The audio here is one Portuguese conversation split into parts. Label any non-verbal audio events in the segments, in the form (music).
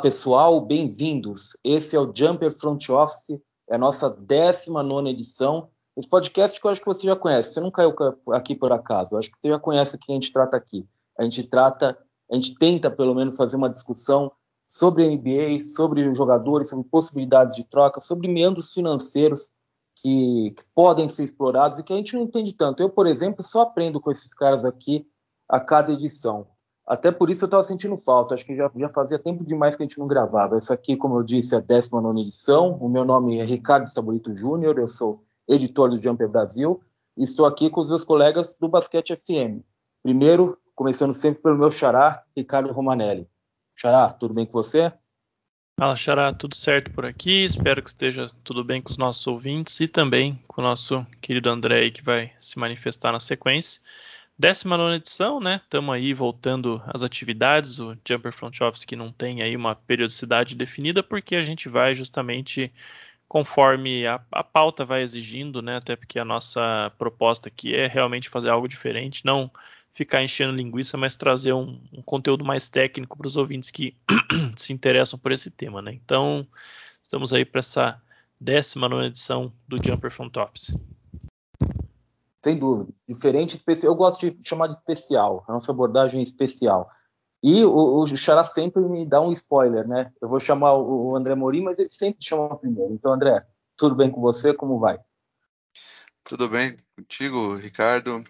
Pessoal, bem-vindos. Esse é o Jumper Front Office, é a nossa 19 edição. Esse podcast que eu acho que você já conhece, você não caiu aqui por acaso, eu acho que você já conhece o que a gente trata aqui. A gente trata, a gente tenta pelo menos fazer uma discussão sobre NBA, sobre jogadores, sobre possibilidades de troca, sobre meandros financeiros que, que, podem ser explorados e que a gente não entende tanto. Eu, por exemplo, só aprendo com esses caras aqui a cada edição. Até por isso eu estava sentindo falta. Acho que já, já, fazia tempo demais que a gente não gravava. Essa aqui, como eu disse, é a 19 edição. O meu nome é Ricardo Estabolito Júnior, eu sou editor do Jumper Brasil e estou aqui com os meus colegas do Basquete FM. Primeiro, começando sempre pelo meu xará, Ricardo Romanelli. Xará, tudo bem com você? Fala, Xará, tudo certo por aqui? Espero que esteja tudo bem com os nossos ouvintes e também com o nosso querido André que vai se manifestar na sequência. 19 edição, né? Estamos aí voltando às atividades. O Jumper Front Office que não tem aí uma periodicidade definida, porque a gente vai justamente conforme a, a, pauta vai exigindo, né? Até porque a nossa proposta aqui é realmente fazer algo diferente, não ficar enchendo linguiça, mas trazer um, um conteúdo mais técnico para os ouvintes que (clears throat) se interessam por esse tema, né? Então, estamos aí para essa 19 edição do Jumper Front Office. Sem dúvida. Diferente. Eu gosto de chamar de especial. A nossa abordagem é especial. E o, o Xará sempre me dá um spoiler, né? Eu vou chamar o, o André Morim, mas ele sempre chama primeiro. Então, André, tudo bem com você? Como vai? Tudo bem contigo, Ricardo,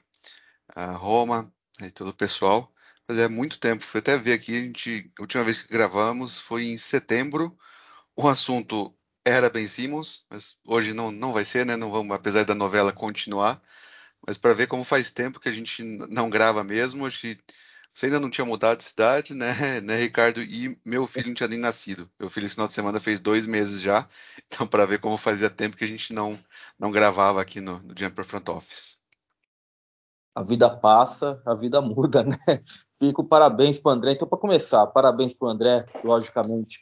a Roma e todo o pessoal. Mas é muito tempo. Fui até ver aqui, a, gente, a última vez que gravamos foi em setembro. O assunto era Ben Simmons, mas hoje não, não vai ser, né? Não vamos, apesar da novela continuar. Mas para ver como faz tempo que a gente não grava mesmo, acho que você ainda não tinha mudado de cidade, né, (laughs) né, Ricardo? E meu filho não tinha nem nascido. Meu filho esse final de semana fez dois meses já. (laughs) Então, para ver como fazia tempo que a gente não, não gravava aqui no, no Jumper Front Office. A vida passa, a vida muda, (laughs) né? Fico parabéns para André. Então, para começar, parabéns para o André, logicamente,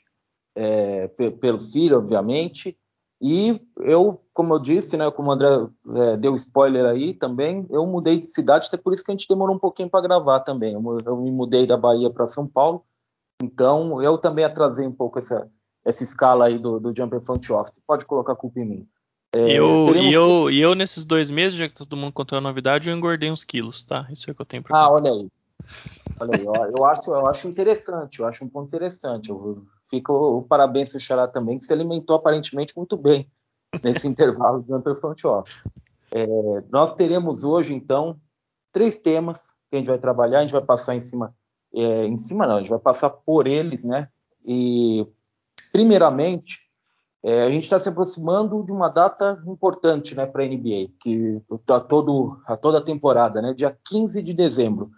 é, pelo filho, obviamente. E eu, como eu disse, né, como o André é, deu spoiler aí também, eu mudei de cidade, até por isso que a gente demorou um pouquinho para gravar também. Eu, eu, me mudei da Bahia para São Paulo, então eu também atrasei um pouco essa, essa escala aí do, do Jumper Front Office. Pode colocar a culpa em mim. É, eu, e, eu, e eu, nesses dois meses, já que todo mundo contou a novidade, eu engordei uns quilos, tá? Isso é o que eu tenho para Ah, olha aí. Olha aí, eu, acho, eu acho interessante, eu acho um ponto interessante. Eu, fica o, parabéns para o Xará também, que se alimentou aparentemente muito bem nesse (laughs) intervalo Jumper Front Office. É, nós teremos hoje, então, três temas que a gente vai trabalhar, a gente vai passar em cima, é, em cima não, a gente vai passar por eles, né? E, primeiramente, é, a gente está se aproximando de uma data importante né, para a NBA, que a, todo, a toda a temporada, né, dia 15 de dezembro.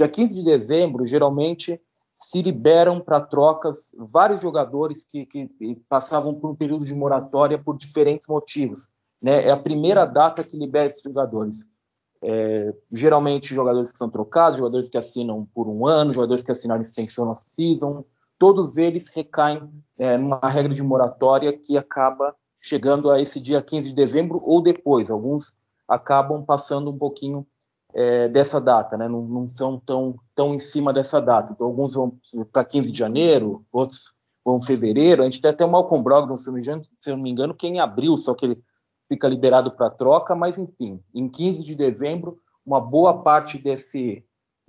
Dia 15 de dezembro, geralmente, se liberam para trocas vários jogadores que, que, passavam por um período de moratória por diferentes motivos. Né? É a primeira data que libera esses jogadores. É, geralmente jogadores que são trocados, jogadores que assinam por um ano, jogadores que assinaram extensão na season, todos eles recaem é, numa regra de moratória que acaba chegando a esse dia 15 de dezembro ou depois. Alguns acabam passando um pouquinho é, dessa data, né? não, não, são tão, tão em cima dessa data. Então, alguns vão para 15 de janeiro, outros vão em fevereiro. A gente tem até o Malcolm Brogdon, se, eu não me engano, que é em abril, só que ele fica liberado para troca, mas enfim, em 15 de dezembro, uma boa parte desse,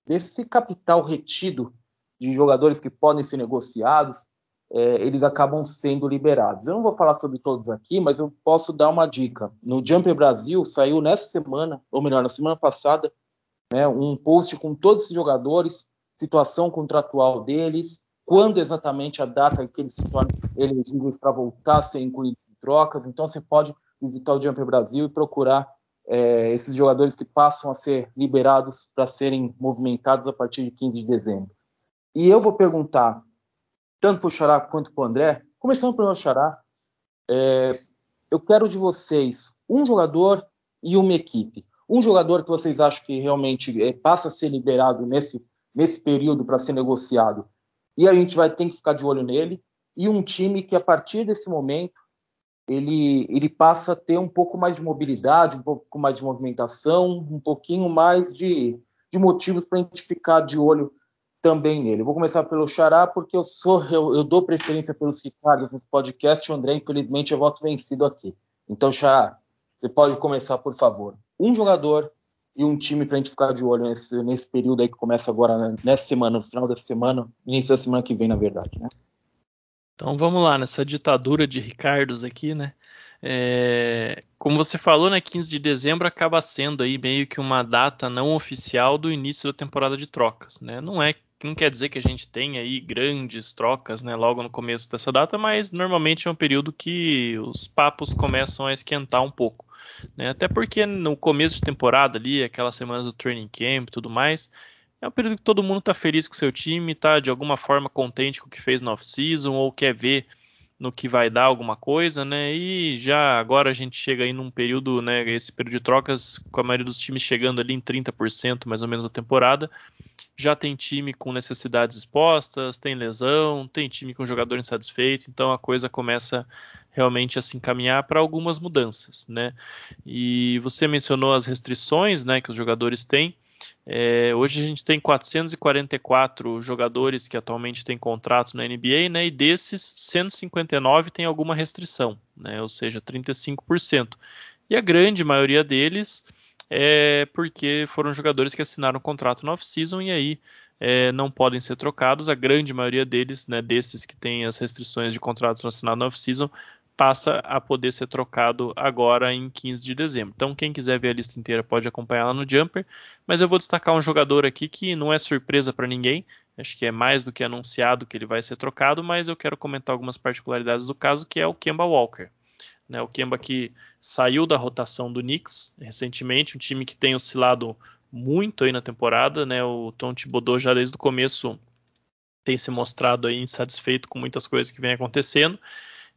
desse capital retido de jogadores que podem ser negociados, é, eles acabam sendo liberados. Eu não vou falar sobre todos aqui, mas eu posso dar uma dica. No Jumper Brasil saiu nessa semana, ou melhor, na semana passada, né, um post com todos esses jogadores, situação contratual deles, quando exatamente a data que eles se tornam elegíveis para voltar a ser incluídos em trocas. Então você pode visitar o Jumper Brasil e procurar é, esses jogadores que passam a ser liberados para serem movimentados a partir de 15 de dezembro. E eu vou perguntar tanto para o Xará quanto para o André. Começando pelo Xará, é, eu quero de vocês um jogador e uma equipe. Um jogador que vocês acham que realmente é, passa a ser liberado nesse, nesse período para ser negociado e a gente vai ter que ficar de olho nele. E um time que a partir desse momento ele, ele passa a ter um pouco mais de mobilidade, um pouco mais de movimentação, um pouquinho mais de, de motivos para a gente ficar de olho também nele. Vou começar pelo Xará, porque eu sou eu, eu dou preferência pelos Ricardos nesse podcast. O André, infelizmente, eu voto vencido aqui. Então, Xará, você pode começar, por favor. Um jogador e um time para a gente ficar de olho nesse, nesse período aí que começa agora, né? nessa semana, no final dessa semana, início da semana que vem, na verdade, né? Então vamos lá, nessa ditadura de Ricardos aqui, né? É, como você falou, né, 15 de dezembro acaba sendo aí meio que uma data não oficial do início da temporada de trocas, né? Não é não quer dizer que a gente tenha aí grandes trocas, né, logo no começo dessa data, mas normalmente é um período que os papos começam a esquentar um pouco, né? Até porque no começo de temporada ali, aquelas semanas do training camp e tudo mais, é um período que todo mundo está feliz com o seu time, está de alguma forma contente com o que fez no off-season ou quer ver no que vai dar alguma coisa, né? E já agora a gente chega aí num período, né? Esse período de trocas, com a maioria dos times chegando ali em 30% mais ou menos da temporada. Já tem time com necessidades expostas, tem lesão, tem time com jogador insatisfeito, então a coisa começa realmente a se encaminhar para algumas mudanças, né? E você mencionou as restrições, né, que os jogadores têm. É, hoje a gente tem 444 jogadores que atualmente têm contrato na NBA, né? E desses 159 tem alguma restrição, né? Ou seja, 35%. E a grande maioria deles é porque foram jogadores que assinaram contrato no off-season e aí é, não podem ser trocados. A grande maioria deles, né, desses que têm as restrições de contrato assinado no off-season, passa a poder ser trocado agora em 15 de dezembro. Então, quem quiser ver a lista inteira pode acompanhar lá no Jumper. Mas eu vou destacar um jogador aqui que não é surpresa para ninguém. Acho que é mais do que anunciado que ele vai ser trocado, mas eu quero comentar algumas particularidades do caso, que é o Kemba Walker. Né, o Kemba que saiu da rotação do Knicks recentemente, um time que tem oscilado muito aí na temporada. Né, o Tom Thibodeau já desde o começo tem se mostrado aí insatisfeito com muitas coisas que vem acontecendo.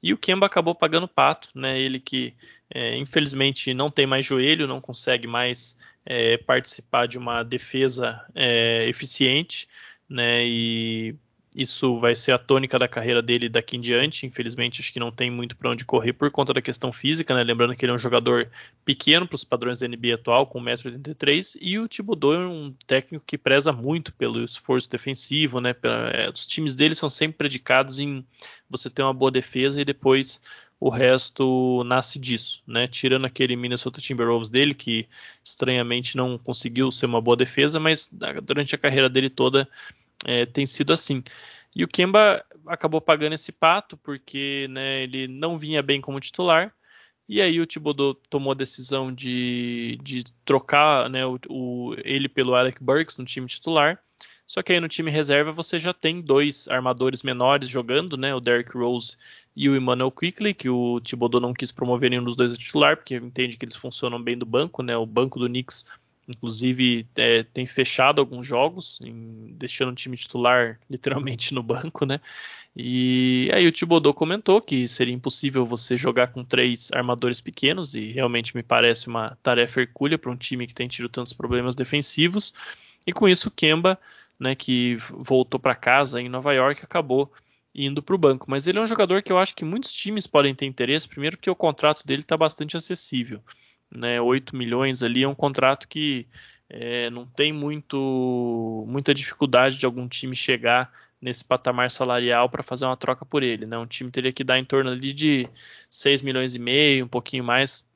E o Kemba acabou pagando pato, né? Ele que é, infelizmente não tem mais joelho, não consegue mais é, participar de uma defesa é, eficiente, né? E isso vai ser a tônica da carreira dele daqui em diante. Infelizmente, acho que não tem muito para onde correr por conta da questão física, né? Lembrando que ele é um jogador pequeno para os padrões da NBA atual, com 1,83m, e o Thibodeau é um técnico que preza muito pelo esforço defensivo, né? é, os times dele são sempre predicados em você ter uma boa defesa e depois o resto nasce disso, né? Tirando aquele Minnesota Timberwolves dele, que estranhamente não conseguiu ser uma boa defesa, mas durante a carreira dele toda é, tem sido assim. E o Kemba acabou pagando esse pato porque né, ele não vinha bem como titular. E aí o Thibodeau tomou a decisão de, de trocar né, o, o, ele pelo Alec Burks no time titular. Só que aí no time reserva você já tem dois armadores menores jogando, né? O Derrick Rose e o Emmanuel Quickly, que o Thibodeau não quis promover nenhum dos dois a titular, porque entende que eles funcionam bem do banco, né? O banco do Knicks Inclusive, é, tem fechado alguns jogos, em, deixando o time titular (laughs) literalmente no banco, né? E aí o Thibodeau comentou que seria impossível você jogar com três armadores pequenos, e realmente me parece uma tarefa hercúlea para um time que tem tido tantos problemas defensivos. E com isso, o Kemba, né, que voltou para casa em Nova York, acabou indo para o banco. Mas ele é um jogador que eu acho que muitos times podem ter interesse, primeiro porque o contrato dele está bastante acessível né, 8 milhões ali é um contrato que é, não tem muito, muita dificuldade de algum time chegar nesse patamar salarial para fazer uma troca por ele. Né? Um time teria que dar em torno ali de 6 milhões e meio, um pouquinho mais,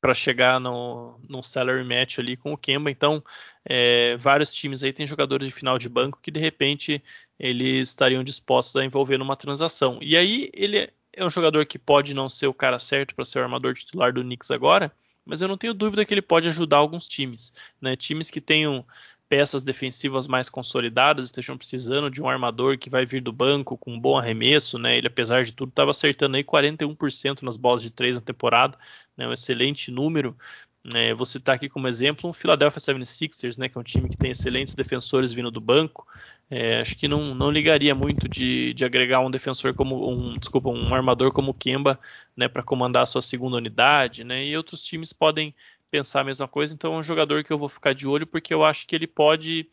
para chegar no, no salary match ali com o Kemba. Então, é, vários times aí têm jogadores de final de banco que de repente eles estariam dispostos a envolver numa transação. E aí ele é um jogador que pode não ser o cara certo para ser o armador titular do Knicks agora, mas eu não tenho dúvida que ele pode ajudar alguns times. Né? Times que tenham peças defensivas mais consolidadas, estejam precisando de um armador que vai vir do banco com um bom arremesso, né? Ele, apesar de tudo, estava acertando aí 41% nas bolas de três na temporada, né? Um excelente número. É, vou citar aqui como exemplo um Philadelphia 76ers, né, que é um time que tem excelentes defensores vindo do banco. É, acho que não, não ligaria muito de, de, agregar um defensor como um, desculpa, um armador como o Kemba, né, para comandar a sua segunda unidade, né, e outros times podem pensar a mesma coisa. Então é um jogador que eu vou ficar de olho porque eu acho que ele pode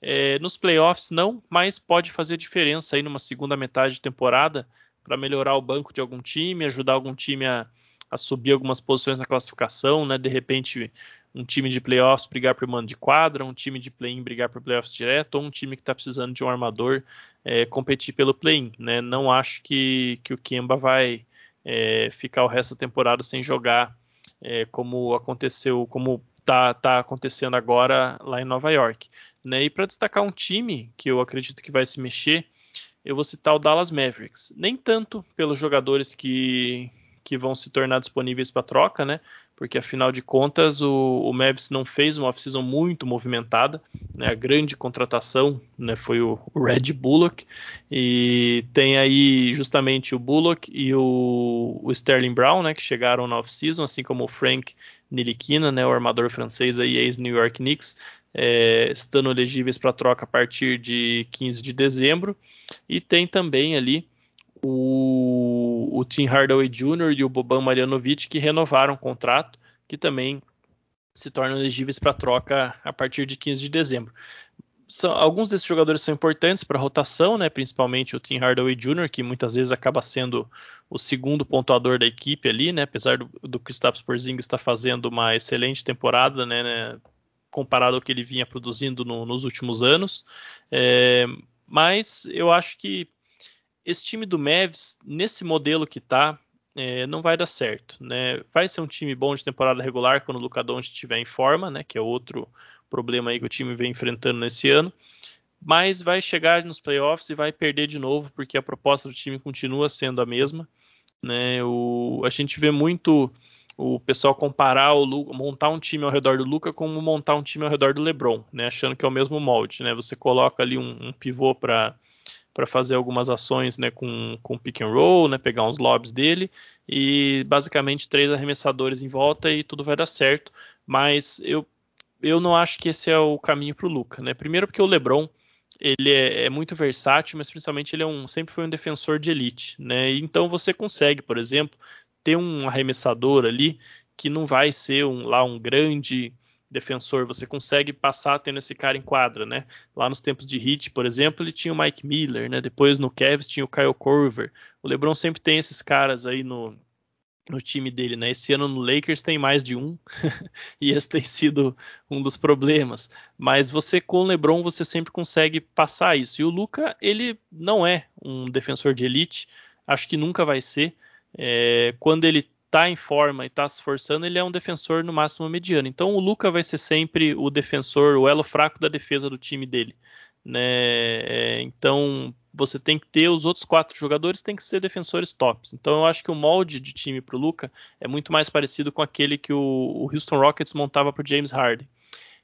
é, nos playoffs não, mas pode fazer diferença aí numa segunda metade de temporada para melhorar o banco de algum time, ajudar algum time a a subir algumas posições na classificação, né? De repente, um time de playoffs brigar por mando de quadra, um time de play-in brigar por playoffs direto, ou um time que está precisando de um armador é, competir pelo play-in. Né? Não acho que, que o Kemba vai é, ficar o resto da temporada sem jogar é, como aconteceu, como está tá acontecendo agora lá em Nova York. Né? E para destacar um time que eu acredito que vai se mexer, eu vou citar o Dallas Mavericks. Nem tanto pelos jogadores que, que vão se tornar disponíveis para troca, né? Porque afinal de contas o, o Mavis não fez uma off-season muito movimentada, né? A grande contratação, né, foi o, Red Bullock e tem aí justamente o Bullock e o, o Sterling Brown, né, que chegaram na off-season, assim como o Frank Nilikina, né, o armador francês aí ex New York Knicks. É, estando elegíveis para troca a partir de 15 de dezembro, e tem também ali o, o Tim Hardaway Jr. e o Boban Marjanovic que renovaram o contrato, que também se tornam elegíveis para troca a partir de 15 de dezembro. São, alguns desses jogadores são importantes para a rotação, né, principalmente o Tim Hardaway Jr., que muitas vezes acaba sendo o segundo pontuador da equipe ali, né, apesar do, do Kristaps Porzingis estar fazendo uma excelente temporada, né, né, comparado ao que ele vinha produzindo no, nos últimos anos. É, mas eu acho que esse time do Mavs, nesse modelo que tá, é, não vai dar certo. Né? Vai ser um time bom de temporada regular quando o Luca Doncic estiver em forma, né? que é outro problema aí que o time vem enfrentando nesse ano. Mas vai chegar nos playoffs e vai perder de novo, porque a proposta do time continua sendo a mesma. Né? O, a gente vê muito o pessoal comparar o Luca, montar um time ao redor do Luca como montar um time ao redor do LeBron, né? achando que é o mesmo molde. Né? Você coloca ali um, um pivô para para fazer algumas ações né, com, com pick and roll, né, pegar uns lobs dele e basicamente três arremessadores em volta e tudo vai dar certo. Mas eu, eu não acho que esse é o caminho para o Luca. Né? Primeiro porque o LeBron ele é, é, muito versátil, mas principalmente ele é um, sempre foi um defensor de elite. Né? Então você consegue, por exemplo, ter um arremessador ali que não vai ser um, lá um grande defensor, você consegue passar tendo esse cara em quadra, né? Lá nos tempos de Heat, por exemplo, ele tinha o Mike Miller, né? Depois no Cavs tinha o Kyle Korver. O LeBron sempre tem esses caras aí no, no time dele, né? Esse ano no Lakers tem mais de um (laughs) e esse tem sido um dos problemas. Mas você com o LeBron você sempre consegue passar isso. E o Luca ele não é um defensor de elite, acho que nunca vai ser. É, quando ele está em forma e está se esforçando, ele é um defensor no máximo mediano. Então o Luca vai ser sempre o defensor, o elo fraco da defesa do time dele. Né? É, então você tem que ter os outros quatro jogadores tem que ser defensores tops. Então eu acho que o molde de time para o Luca é muito mais parecido com aquele que o, Houston Rockets montava para James Harden.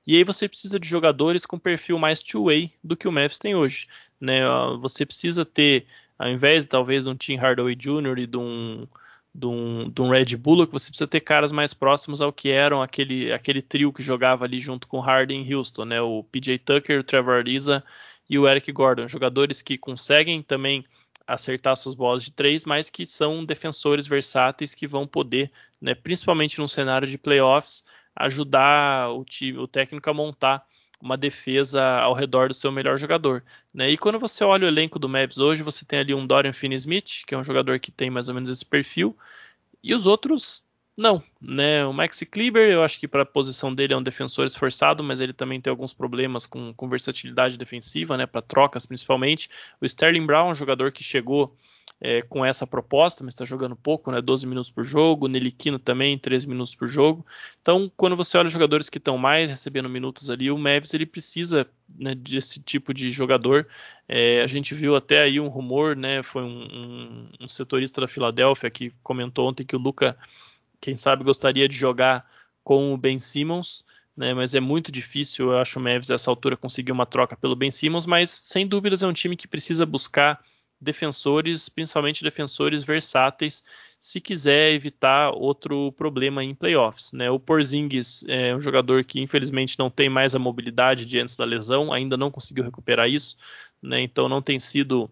E aí você precisa de jogadores com perfil mais two-way do que o Memphis tem hoje. Né? Você precisa ter, ao invés talvez de um Tim Hardaway Jr. e de um de um, de um Red Bull, que você precisa ter caras mais próximos ao que eram aquele, aquele trio que jogava ali junto com Harden e Houston, né? O PJ Tucker, o Trevor Ariza e o Eric Gordon, jogadores que conseguem também acertar suas bolas de três, mas que são defensores versáteis que vão poder, né, principalmente num cenário de playoffs, ajudar o time, o técnico a montar uma defesa ao redor do seu melhor jogador. Né? E quando você olha o elenco do Mavs hoje, você tem ali um Dorian Finney-Smith, que é um jogador que tem mais ou menos esse perfil, e os outros não. Né? O Maxi Kleber, eu acho que para a posição dele é um defensor esforçado, mas ele também tem alguns problemas com, com versatilidade defensiva, né? para trocas principalmente. O Sterling Brown, um jogador que chegou é, com essa proposta, mas está jogando pouco, né? 12 minutos por jogo, Neliquino também, 13 minutos por jogo. Então, quando você olha os jogadores que estão mais recebendo minutos ali, o Mavis ele precisa né, desse tipo de jogador. É, a gente viu até aí um rumor, né? Foi um, um, um setorista da Filadélfia que comentou ontem que o Luca, quem sabe, gostaria de jogar com o Ben Simmons. Né, mas é muito difícil, eu acho, o Mavis, essa altura, conseguir uma troca pelo Ben Simmons, mas sem dúvidas é um time que precisa buscar defensores, principalmente defensores versáteis, se quiser evitar outro problema em playoffs. Né? O Porzingis é um jogador que infelizmente não tem mais a mobilidade de antes da lesão, ainda não conseguiu recuperar isso, né? então não tem sido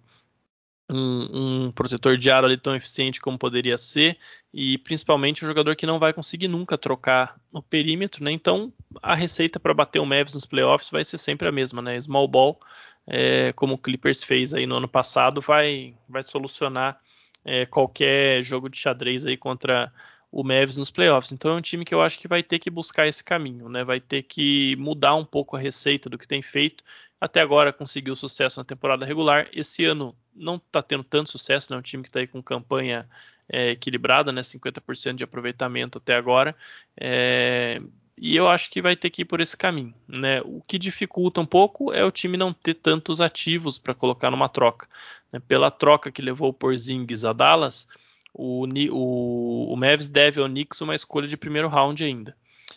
um, um, protetor de ar ali tão eficiente como poderia ser, e principalmente um jogador que não vai conseguir nunca trocar o perímetro, né? Então a receita para bater o Mavis nos playoffs vai ser sempre a mesma, né? Small ball, é, como o Clippers fez aí no ano passado, vai, vai solucionar é, qualquer jogo de xadrez aí contra o Mavs nos playoffs. Então é um time que eu acho que vai ter que buscar esse caminho, né? Vai ter que mudar um pouco a receita do que tem feito. Até agora conseguiu sucesso na temporada regular. Esse ano não está tendo tanto sucesso, né? Um time que está aí com campanha é, equilibrada, né? 50% de aproveitamento até agora. É, e eu acho que vai ter que ir por esse caminho. Né? O que dificulta um pouco é o time não ter tantos ativos para colocar numa troca. Né? Pela troca que levou o Porzingis a Dallas, o, o, o Mavs deve ao Knicks uma escolha de primeiro round ainda.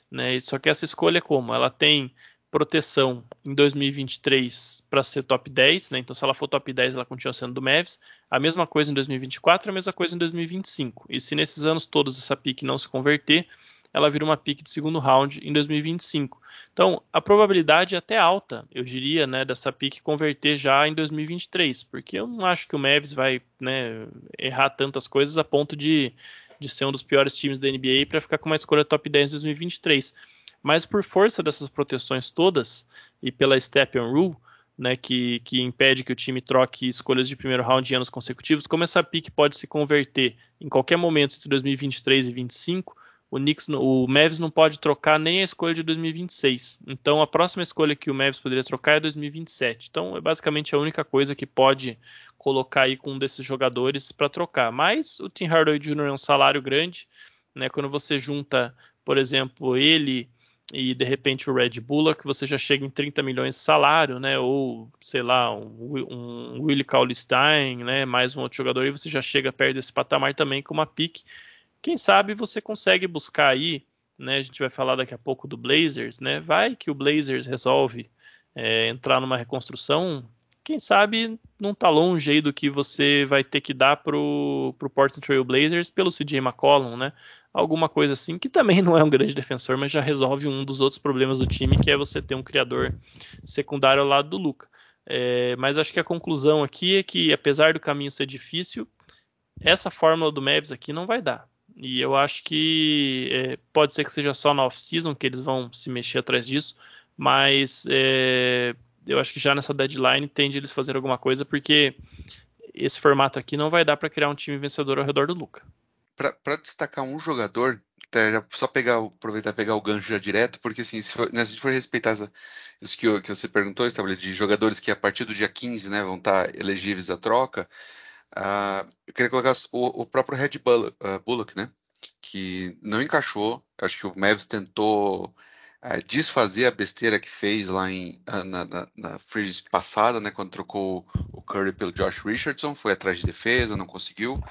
Né? Só que essa escolha é como? Ela tem proteção em 2023 para ser top 10, né? Então, se ela for top 10, ela continua sendo do Mavs. A mesma coisa em 2024, a mesma coisa em 2025. E se nesses anos todos essa pique não se converter, ela vira uma pique de segundo round em 2025. Então, a probabilidade é até alta, eu diria, né, dessa pique converter já em 2023, porque eu não acho que o Mavs vai né, errar tantas coisas a ponto de, de ser um dos piores times da NBA para ficar com uma escolha top 10 em 2023. Mas por força dessas proteções todas e pela Step on Rule, né, que, que, impede que o time troque escolhas de primeiro round em anos consecutivos, como essa pique pode se converter em qualquer momento entre 2023 e 2025, o Knicks, o não pode trocar nem a escolha de 2026. Então a próxima escolha que o Mavs poderia trocar é 2027. Então é basicamente a única coisa que pode colocar aí com um desses jogadores para trocar. Mas o Tim Hardaway Jr. é um salário grande, né? Quando você junta, por exemplo, ele e de repente o Red Bullock, você já chega em 30 milhões de salário, né? Ou sei lá, um, um Willie Cauley Stein, né? Mais um outro jogador e você já chega perto desse patamar também com uma pique quem sabe você consegue buscar aí, né? A gente vai falar daqui a pouco do Blazers, né? Vai que o Blazers resolve é, entrar numa reconstrução. Quem sabe não tá longe aí do que você vai ter que dar pro, pro Portland Trail Blazers pelo CJ McCollum, né? Alguma coisa assim, que também (laughs) não é um grande defensor, mas já resolve um dos outros problemas do time, que é você ter um criador secundário ao lado do Luca. É, mas acho que a conclusão aqui é que, apesar do caminho ser difícil, essa fórmula do Mavs aqui não vai dar. E eu acho que é, pode ser que seja só na off-season que eles vão se mexer atrás disso, mas é, eu acho que já nessa deadline tende eles fazer alguma coisa, porque esse formato aqui não vai dar para criar um time vencedor ao redor do Luca. Para destacar um jogador, tá, só pegar, aproveitar pegar o gancho já direto, porque assim, se, for, né, se a gente for respeitar isso que, que você perguntou, de jogadores que a partir do dia 15 né, vão estar tá elegíveis à troca, Uh, eu queria colocar o, o próprio Red ah, Bullock, né? Que não encaixou. Acho que o Mavs tentou uh, desfazer a besteira que fez lá em, uh, na, na, na passada, né? Quando trocou o Curry pelo Josh Richardson, foi atrás de defesa, não conseguiu.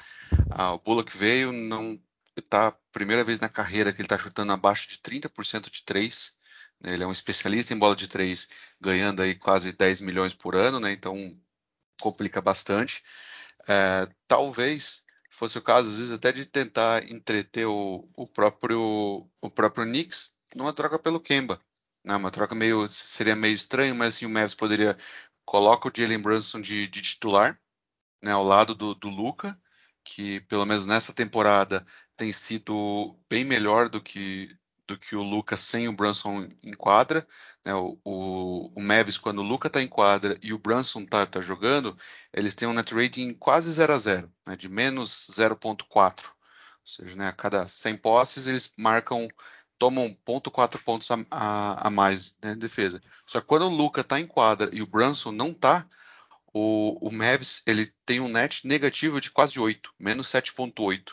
o Bullock veio, não tá primeira vez na carreira que ele está chutando abaixo de 30% de 3. Né? Ele é um especialista em bola de 3, ganhando aí quase 10 milhões por ano, né? Então complica bastante. É, talvez fosse o caso, às vezes, até de tentar entreter o, o próprio o próprio Knicks numa troca pelo Kemba. Né? Uma troca meio seria meio estranho, mas assim o Mavs poderia coloca o Jalen Brunson de, de titular, né, ao lado do, do Luca, que pelo menos nessa temporada tem sido bem melhor do que do que o Lucas sem o Brunson em quadra. Né? O, o, o, Mavis, quando o Lucas está em quadra e o Brunson está tá jogando, eles têm um net rating quase 0 a 0, né? de menos 0.4. Ou seja, né, a cada 100 posses eles marcam, tomam 0.4 pontos a, a, a mais né, de defesa. Só que quando o Lucas está em quadra e o Brunson não está, o, o Mavis ele tem um net negativo de quase 8, menos 7.8.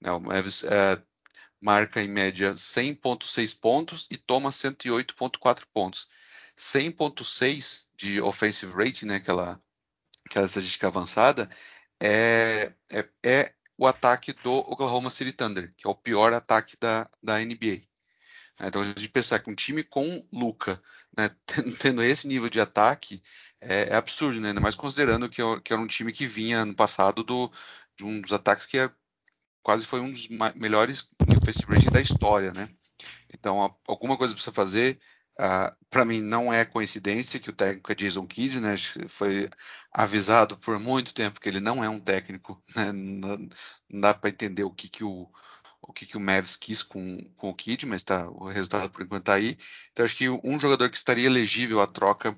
Né, o Mavis é, marca em média 100,6 pontos e toma 108,4 pontos. 100,6 de offensive rating, né, aquela, aquela estatística avançada, é, é, é, o ataque do Oklahoma City Thunder, que é o pior ataque da, da NBA. Então, a gente pensar que um time com Luca, né, (laughs) tendo esse nível de ataque, é, é absurdo, né? ainda mais considerando que, que era um time que vinha no passado do, de um dos ataques que é quase foi um dos melhores rating da história, né? Então, alguma coisa precisa fazer. Uh, para mim, não é coincidência que o técnico é Jason Kidd, né? Foi avisado por muito tempo que ele não é um técnico, (laughs) né? não, dá para entender o que, que o o que, que o quis com, com o Kidd, mas tá, o resultado por enquanto está aí. Então, acho que um jogador que estaria elegível à troca uh,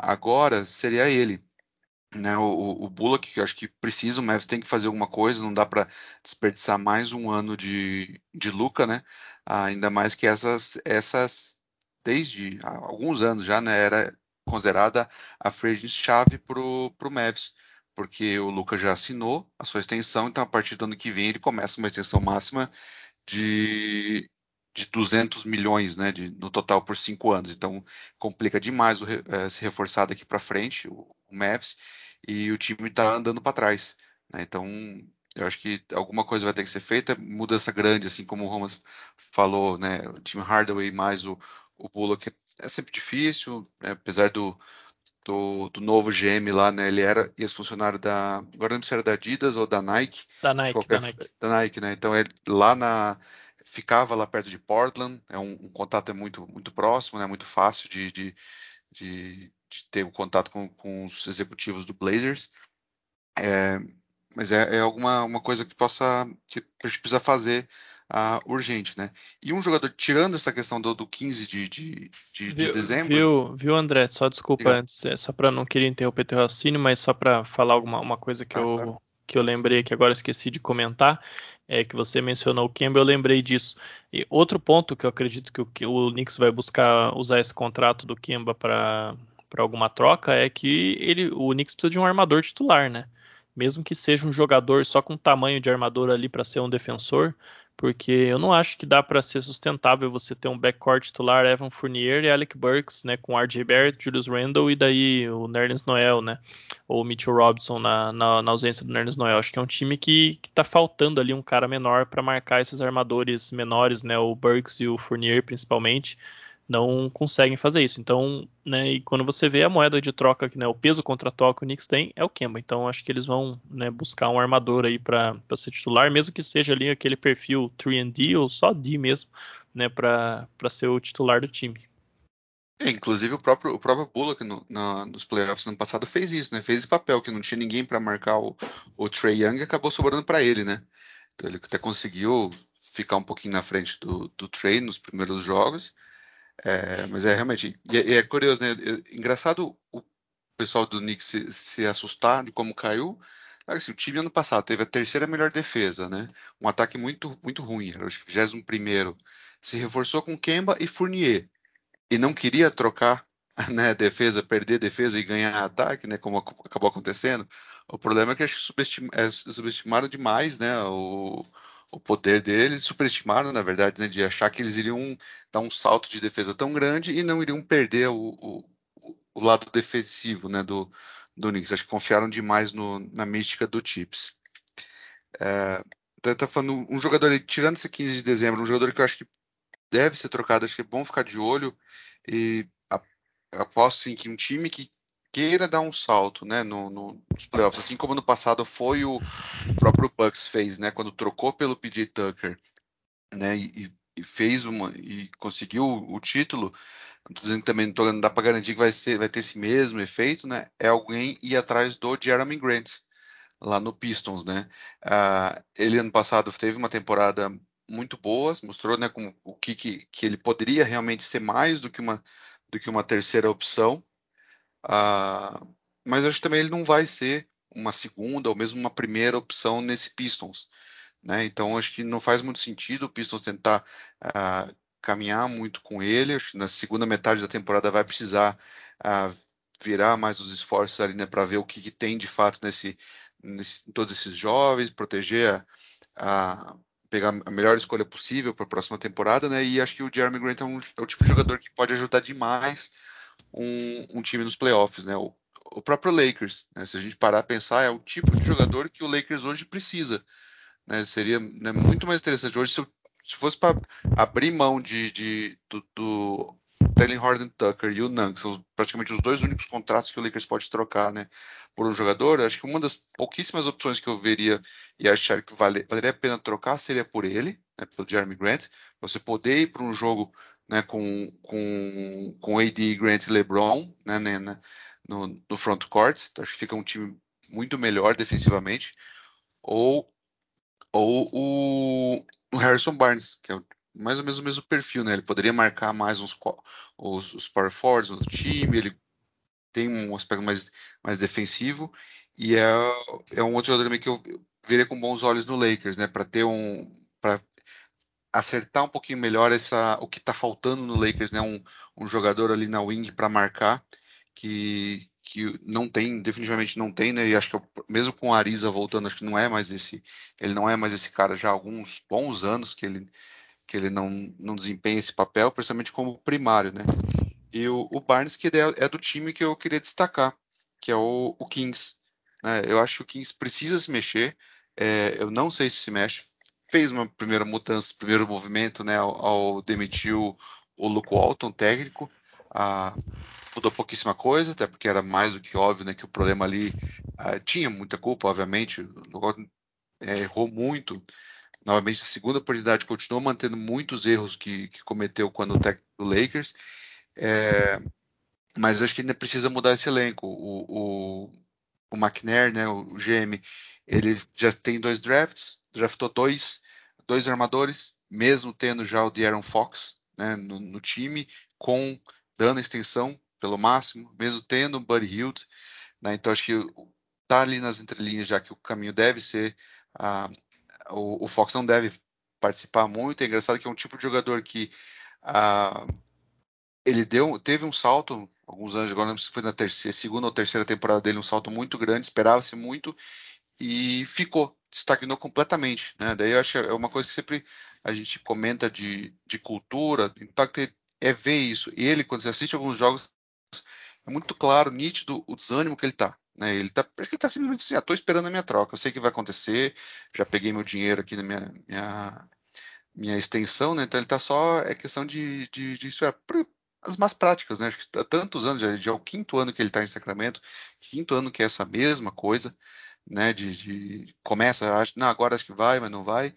agora seria ele. Né, o, o Bullock, que eu acho que precisa, o Mavs tem que fazer alguma coisa, não dá para desperdiçar mais um ano de, de Luca, né? ainda mais que essas, essas desde alguns anos já, né, era considerada a free chave para o Mavs, porque o Luca já assinou a sua extensão, então a partir do ano que vem ele começa uma extensão máxima de, de 200 milhões né, de, no total por cinco anos. Então complica demais o, é, se reforçar daqui para frente, o, o Mavs, e o time está andando para trás. Né? Então eu acho que alguma coisa vai ter que ser feita, mudança grande, assim como o Romas falou, né? O time Hardaway mais o, o Bullock é sempre difícil, né? apesar do, do, do, novo GM lá, né? Ele era ex-funcionário da. Agora não sei se era da Adidas ou da Nike. Da Nike, qualquer, da Nike. Da Nike, né? Então ele lá na. Ficava lá perto de Portland, é um, um contato é muito, muito próximo, né? Muito fácil de, de, de, de ter o um contato com, com, os executivos do Blazers. É, mas é, é, alguma uma coisa que possa que a gente precisa fazer uh, urgente, né? E um jogador, tirando essa questão do, do 15 de, de, de, viu, de dezembro. Viu, viu, André? Só desculpa antes, é só para não querer interromper teu raciocínio, mas só para falar alguma uma coisa que, ah, eu, claro. que eu lembrei que agora esqueci de comentar. É que você mencionou o Kemba, eu lembrei disso. E outro ponto que eu acredito que o, que o Knicks vai buscar usar esse contrato do Kemba para alguma troca é que ele, o Knicks precisa de um armador titular, né? Mesmo que seja um jogador só com tamanho de armador ali para ser um defensor, porque eu não acho que dá para ser sustentável você ter um backcourt titular Evan Fournier e Alec Burks, né, com RJ Barrett, Julius Randle e daí o Nerlens Noel, né, ou Mitchell Robinson na, na, na ausência do Nerlens Noel. Acho que é um time que, que tá faltando ali um cara menor para marcar esses armadores menores, né, o Burks e o Fournier principalmente não conseguem fazer isso. Então, né, e quando você vê a moeda de troca, né, o peso contratual que o Knicks tem é o Kemba. Então, acho que eles vão né, buscar um armador aí para ser titular, mesmo que seja ali aquele perfil 3D ou só D mesmo, né, para ser o titular do time. É, inclusive o próprio, o próprio Bullock no, na, nos playoffs no ano passado fez isso, né? Fez esse papel que não tinha ninguém para marcar o, o Trey Young e acabou sobrando para ele, né? Então ele até conseguiu ficar um pouquinho na frente do, do Trey nos primeiros jogos é, mas é realmente. E é, é, curioso, né? Engraçado o pessoal do Knicks se, se assustar de como caiu. Assim, o time ano passado teve a terceira melhor defesa, né? Um ataque muito, muito ruim, era o 21 Se reforçou com Kemba e Fournier. E não queria trocar (laughs) né, defesa, perder defesa e ganhar ataque, né? Como acabou acontecendo. O problema é que acho que subestim, é, subestimaram demais, né? O, o poder deles, superestimaram, na verdade, né, de achar que eles iriam dar um salto de defesa tão grande e não iriam perder o, o, o lado defensivo né, do, do Knicks. Acho que confiaram demais no, na mística do Chips. É, tá, falando um jogador, tirando esse 15 de dezembro, um jogador que eu acho que deve ser trocado, acho que é bom ficar de olho e aposto sim que um time que queira dar um salto, né, no, no, nos playoffs, assim como no passado foi o próprio Bucks fez, né, quando trocou pelo PJ Tucker, né, e, e fez uma e conseguiu o, título. Não dizendo que também não, tô, não dá para garantir que vai, ser, vai ter esse mesmo efeito, né? É alguém ir atrás do Jeremy Grant lá no Pistons, né? Uh, ele ano passado teve uma temporada muito boa, mostrou, né, com o que, que, que ele poderia realmente ser mais do que uma do que uma terceira opção, Uh, mas acho que também ele não vai ser uma segunda ou mesmo uma primeira opção nesse Pistons. Né? Então acho que não faz muito sentido o Pistons tentar uh, caminhar muito com ele. Acho que na segunda metade da temporada vai precisar uh, virar mais os esforços ali né, para ver o que, que, tem de fato nesse, nesse, em todos esses jovens, proteger a, a pegar a melhor escolha possível para a próxima temporada, né? E acho que o Jeremy Grant é, um, é o tipo de jogador que pode ajudar demais um, um time nos playoffs, né? O, o próprio Lakers, né? se a gente parar a pensar, é o tipo de jogador que o Lakers hoje precisa. Né? Seria né, muito mais interessante hoje se, se fosse para abrir mão de, de do, do Taylor Horton Tucker e o Nang, que são praticamente os dois únicos contratos que o Lakers pode trocar, né, por um jogador. Acho que uma das pouquíssimas opções que eu veria e achar que vale, valeria a pena trocar seria por ele, né, pelo Jeremy Grant. Você poder ir para um jogo né, com, com, com AD, Grant e LeBron né, né, né, no, no front court. Então, acho que fica um time muito melhor defensivamente. Ou, ou o, o Harrison Barnes, que é mais ou menos o mesmo perfil, né? Ele poderia marcar mais uns, os, os power forwards do time, ele tem um aspecto mais, mais defensivo e é, é um outro jogador que eu veria com bons olhos no Lakers, né? Para ter um para acertar um pouquinho melhor essa o que está faltando no Lakers, né? Um, um jogador ali na wing para marcar que que não tem, definitivamente não tem, né? E acho que eu, mesmo com a Ariza voltando, acho que não é mais esse, ele não é mais esse cara já há alguns bons anos que ele que ele não, não desempenha esse papel, principalmente como primário, né? E o, o Barnes que é, é, do time que eu queria destacar, que é o, o Kings. Né? Eu acho que o Kings precisa se mexer. É, eu não sei se se mexe. Fez uma primeira mudança, primeiro movimento, né? Ao, ao demitir o, o Luke Walton, técnico. Ah, mudou pouquíssima coisa, até porque era mais do que óbvio, né? Que o problema ali ah, tinha muita culpa, obviamente. O Luke Walton é, errou muito novamente a segunda oportunidade, continuou mantendo muitos erros que, que cometeu quando o técnico do Lakers, é, mas acho que ainda precisa mudar esse elenco. O, o, o McNair, né, o GM, ele já tem dois drafts, draftou dois, dois armadores, mesmo tendo já o De'Aaron Fox né, no, no, time, com dando extensão pelo máximo, mesmo tendo o Buddy Hield. Né, então acho que tá ali nas entrelinhas já que o caminho deve ser a, o, o, Fox não deve participar muito. É engraçado que é um tipo de jogador que ah, ele deu, teve um salto alguns anos agora, não sei se foi na terceira, segunda ou terceira temporada dele, um salto muito grande, esperava-se muito e ficou, estagnou completamente. Né? Daí eu acho que é uma coisa que sempre a gente comenta de, de cultura, o impacto é, é ver isso. Ele, quando você assiste alguns jogos, é muito claro, nítido o desânimo que ele está. Né? Ele tá, acho que ele tá simplesmente assim, ah, esperando a minha troca, eu sei que vai acontecer, já peguei meu dinheiro aqui na minha, minha, minha extensão, né? Então ele está só, é questão de, de, de esperar. As más práticas, né? Acho que há tantos anos, já, já é o quinto ano que ele está em Sacramento, quinto ano que é essa mesma coisa, né? De, de começa, acho, não, agora acho que vai, mas não vai,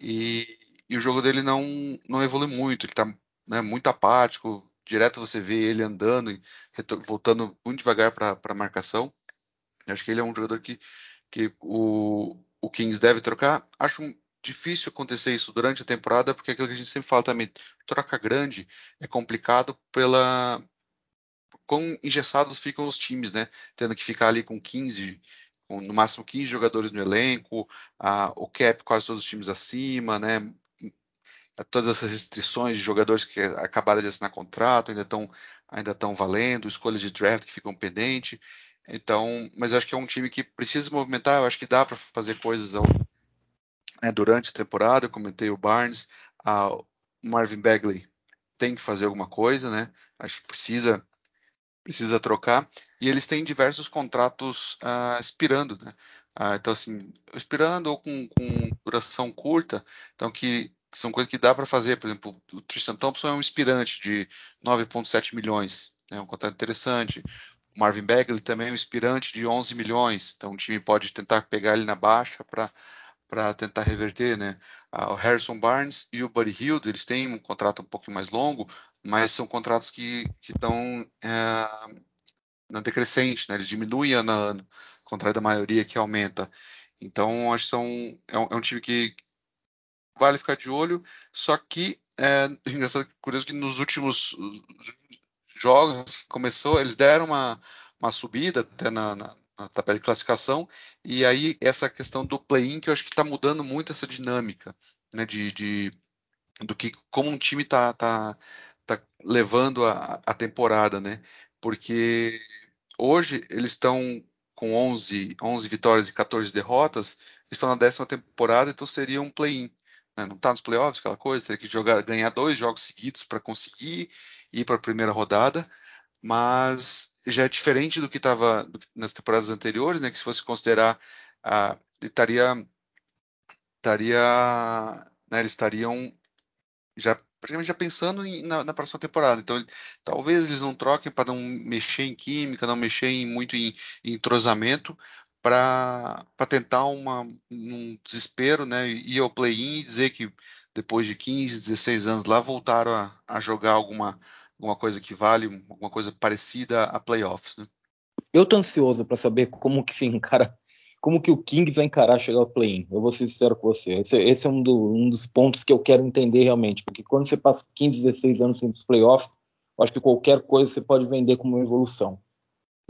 e, e o jogo dele não, não evolui muito, ele está né, muito apático, direto você vê ele andando, voltando muito devagar para a marcação. Eu acho que ele é um jogador que, que o, o Kings deve trocar. Acho difícil acontecer isso durante a temporada, porque é aquilo que a gente sempre fala também, troca grande é complicado pela quão engessados ficam os times, né? Tendo que ficar ali com 15, com no máximo 15 jogadores no elenco, o cap quase todos os times acima, né? Todas essas restrições de jogadores que acabaram de assinar contrato ainda estão ainda estão valendo, escolhas de draft que ficam pendentes. Então, mas acho que é um time que precisa se movimentar. Eu acho que dá para fazer coisas ao, né, durante a temporada. Eu comentei o Barnes, o Marvin Bagley tem que fazer alguma coisa, né? Acho que precisa precisa trocar. E eles têm diversos contratos uh, expirando, né? Uh, então, assim, expirando ou com, com duração curta, então que, que são coisas que dá para fazer. Por exemplo, o Tristan Thompson é um inspirante de 9,7 milhões, é né? um contrato interessante. Marvin Bagley também é um inspirante de 11 milhões, então o time pode tentar pegar ele na baixa para tentar reverter, né? Ah, o Harrison Barnes e o Buddy Hield, eles têm um contrato um pouco mais longo, mas são contratos que estão é, na decrescente, né? Eles diminuem ano a ano, ao contrário da maioria que aumenta. Então, acho que são, é, um, é um time que vale ficar de olho, só que é (laughs) engraçado, curioso que nos últimos jogos começou, eles deram uma, uma subida até na, na, na tabela de classificação, e aí essa questão do play-in que eu acho que está mudando muito essa dinâmica, né, de, de do que como um time está tá, tá levando a, a temporada, né? Porque hoje eles estão com 11, 11 vitórias e 14 derrotas, estão na décima temporada, então seria um play-in. Né? Não está nos playoffs, aquela coisa, teria que jogar, ganhar dois jogos seguidos para conseguir ir para a primeira rodada, mas já é diferente do que estava nas temporadas anteriores, né? Que se fosse considerar, ah, estaria, estaria, né, eles estariam já praticamente já pensando em, na, na, próxima temporada. Então, talvez eles não troquem para não mexer em química, não mexer em, muito em, em entrosamento, para tentar uma, um desespero, né, ir ao play-in e dizer que depois de 15, 16 anos lá, voltaram a, a jogar alguma, alguma coisa que vale, alguma coisa parecida a playoffs, né? Eu tô ansioso para saber como que se encara, como que o Kings vai encarar chegar ao play-in. Eu vou ser sincero com você. Esse, esse é um, do, um, dos pontos que eu quero entender realmente, porque quando você passa 15, 16 anos sem os playoffs, acho que qualquer coisa você pode vender como uma evolução.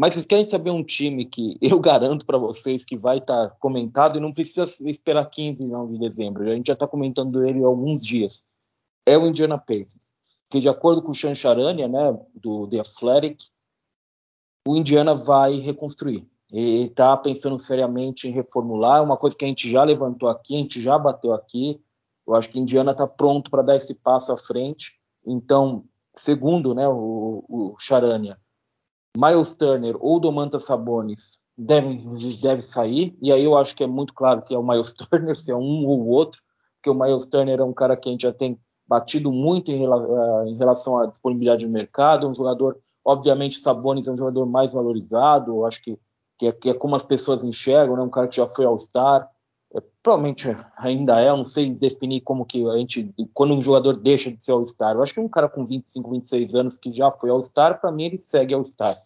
Mas vocês querem saber um time que (laughs) eu garanto para vocês que vai estar tá comentado e não precisa esperar 15 não, de dezembro. A gente já está comentando ele há alguns dias. É o Indiana Pacers. Que de acordo com o Sean Charania, né, do The Athletic, o Indiana vai reconstruir. Ele está pensando seriamente em reformular, é uma coisa que a gente já levantou aqui, a gente já bateu aqui. Eu acho que Indiana está pronto para dar esse passo à frente. Então, segundo né, o, o Charania, Miles Turner ou Domantas Sabonis devem deve sair. E aí eu acho que é muito claro que é o Miles (laughs) Turner, se é um ou outro, porque o Miles Turner é um cara que a gente já tem batido muito em, em relação à disponibilidade de mercado, um jogador, obviamente, Sabonis é um jogador mais valorizado, eu acho que, que, é, que é como as pessoas enxergam, né? um cara que já foi All-Star, é, provavelmente ainda é, não sei definir como que a gente, quando um jogador deixa de ser All-Star. Eu acho que um cara com 25, 26 anos que já foi All-Star, para mim ele segue All-Star.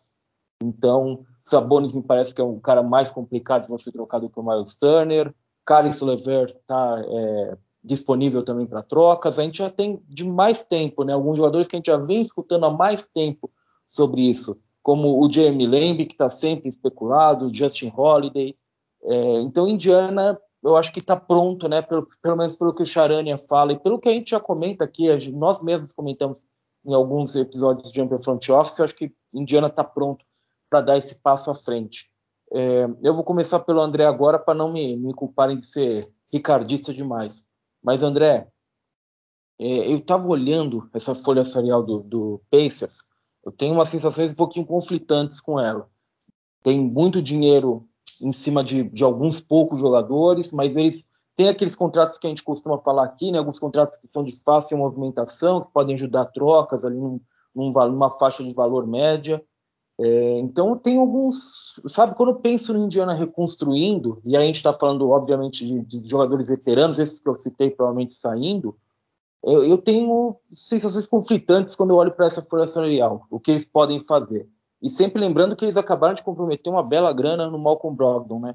Então, Sabonis me parece que é um cara mais complicado de você trocar do que o Miles Turner. Caris Lever está é, disponível também para trocas. A gente já tem de mais tempo, né? Alguns jogadores que a gente já vem escutando há mais tempo sobre isso, como o Jeremy Lamb, que está sempre especulado, o Justin Holiday. É, então, Indiana eu acho que está pronto, né? Pelo, pelo, menos pelo que o Charania fala e pelo que a gente já comenta aqui, nós mesmos comentamos em alguns episódios de Jumper Front Office, eu acho que Indiana está pronto para dar esse passo à frente. É, eu vou começar pelo André agora para não me, me culparem de ser ricardista demais. Mas, André, é, eu estava olhando essa folha salarial do, do Pacers, eu tenho umas sensações um pouquinho conflitantes com ela. Tem muito dinheiro em cima de, de alguns poucos jogadores, mas eles têm aqueles contratos que a gente costuma falar aqui, né? Alguns contratos que são de fácil movimentação, que podem ajudar trocas ali num, num, numa faixa de valor média. É, então tem alguns, sabe, quando eu penso no Indiana reconstruindo, e aí a gente está falando, obviamente, de, de, jogadores veteranos, esses que eu citei provavelmente saindo, eu, eu tenho sensações conflitantes quando eu olho para essa folha salarial, o que eles podem fazer. E sempre lembrando que eles acabaram de comprometer uma bela grana no Malcolm Brogdon, né?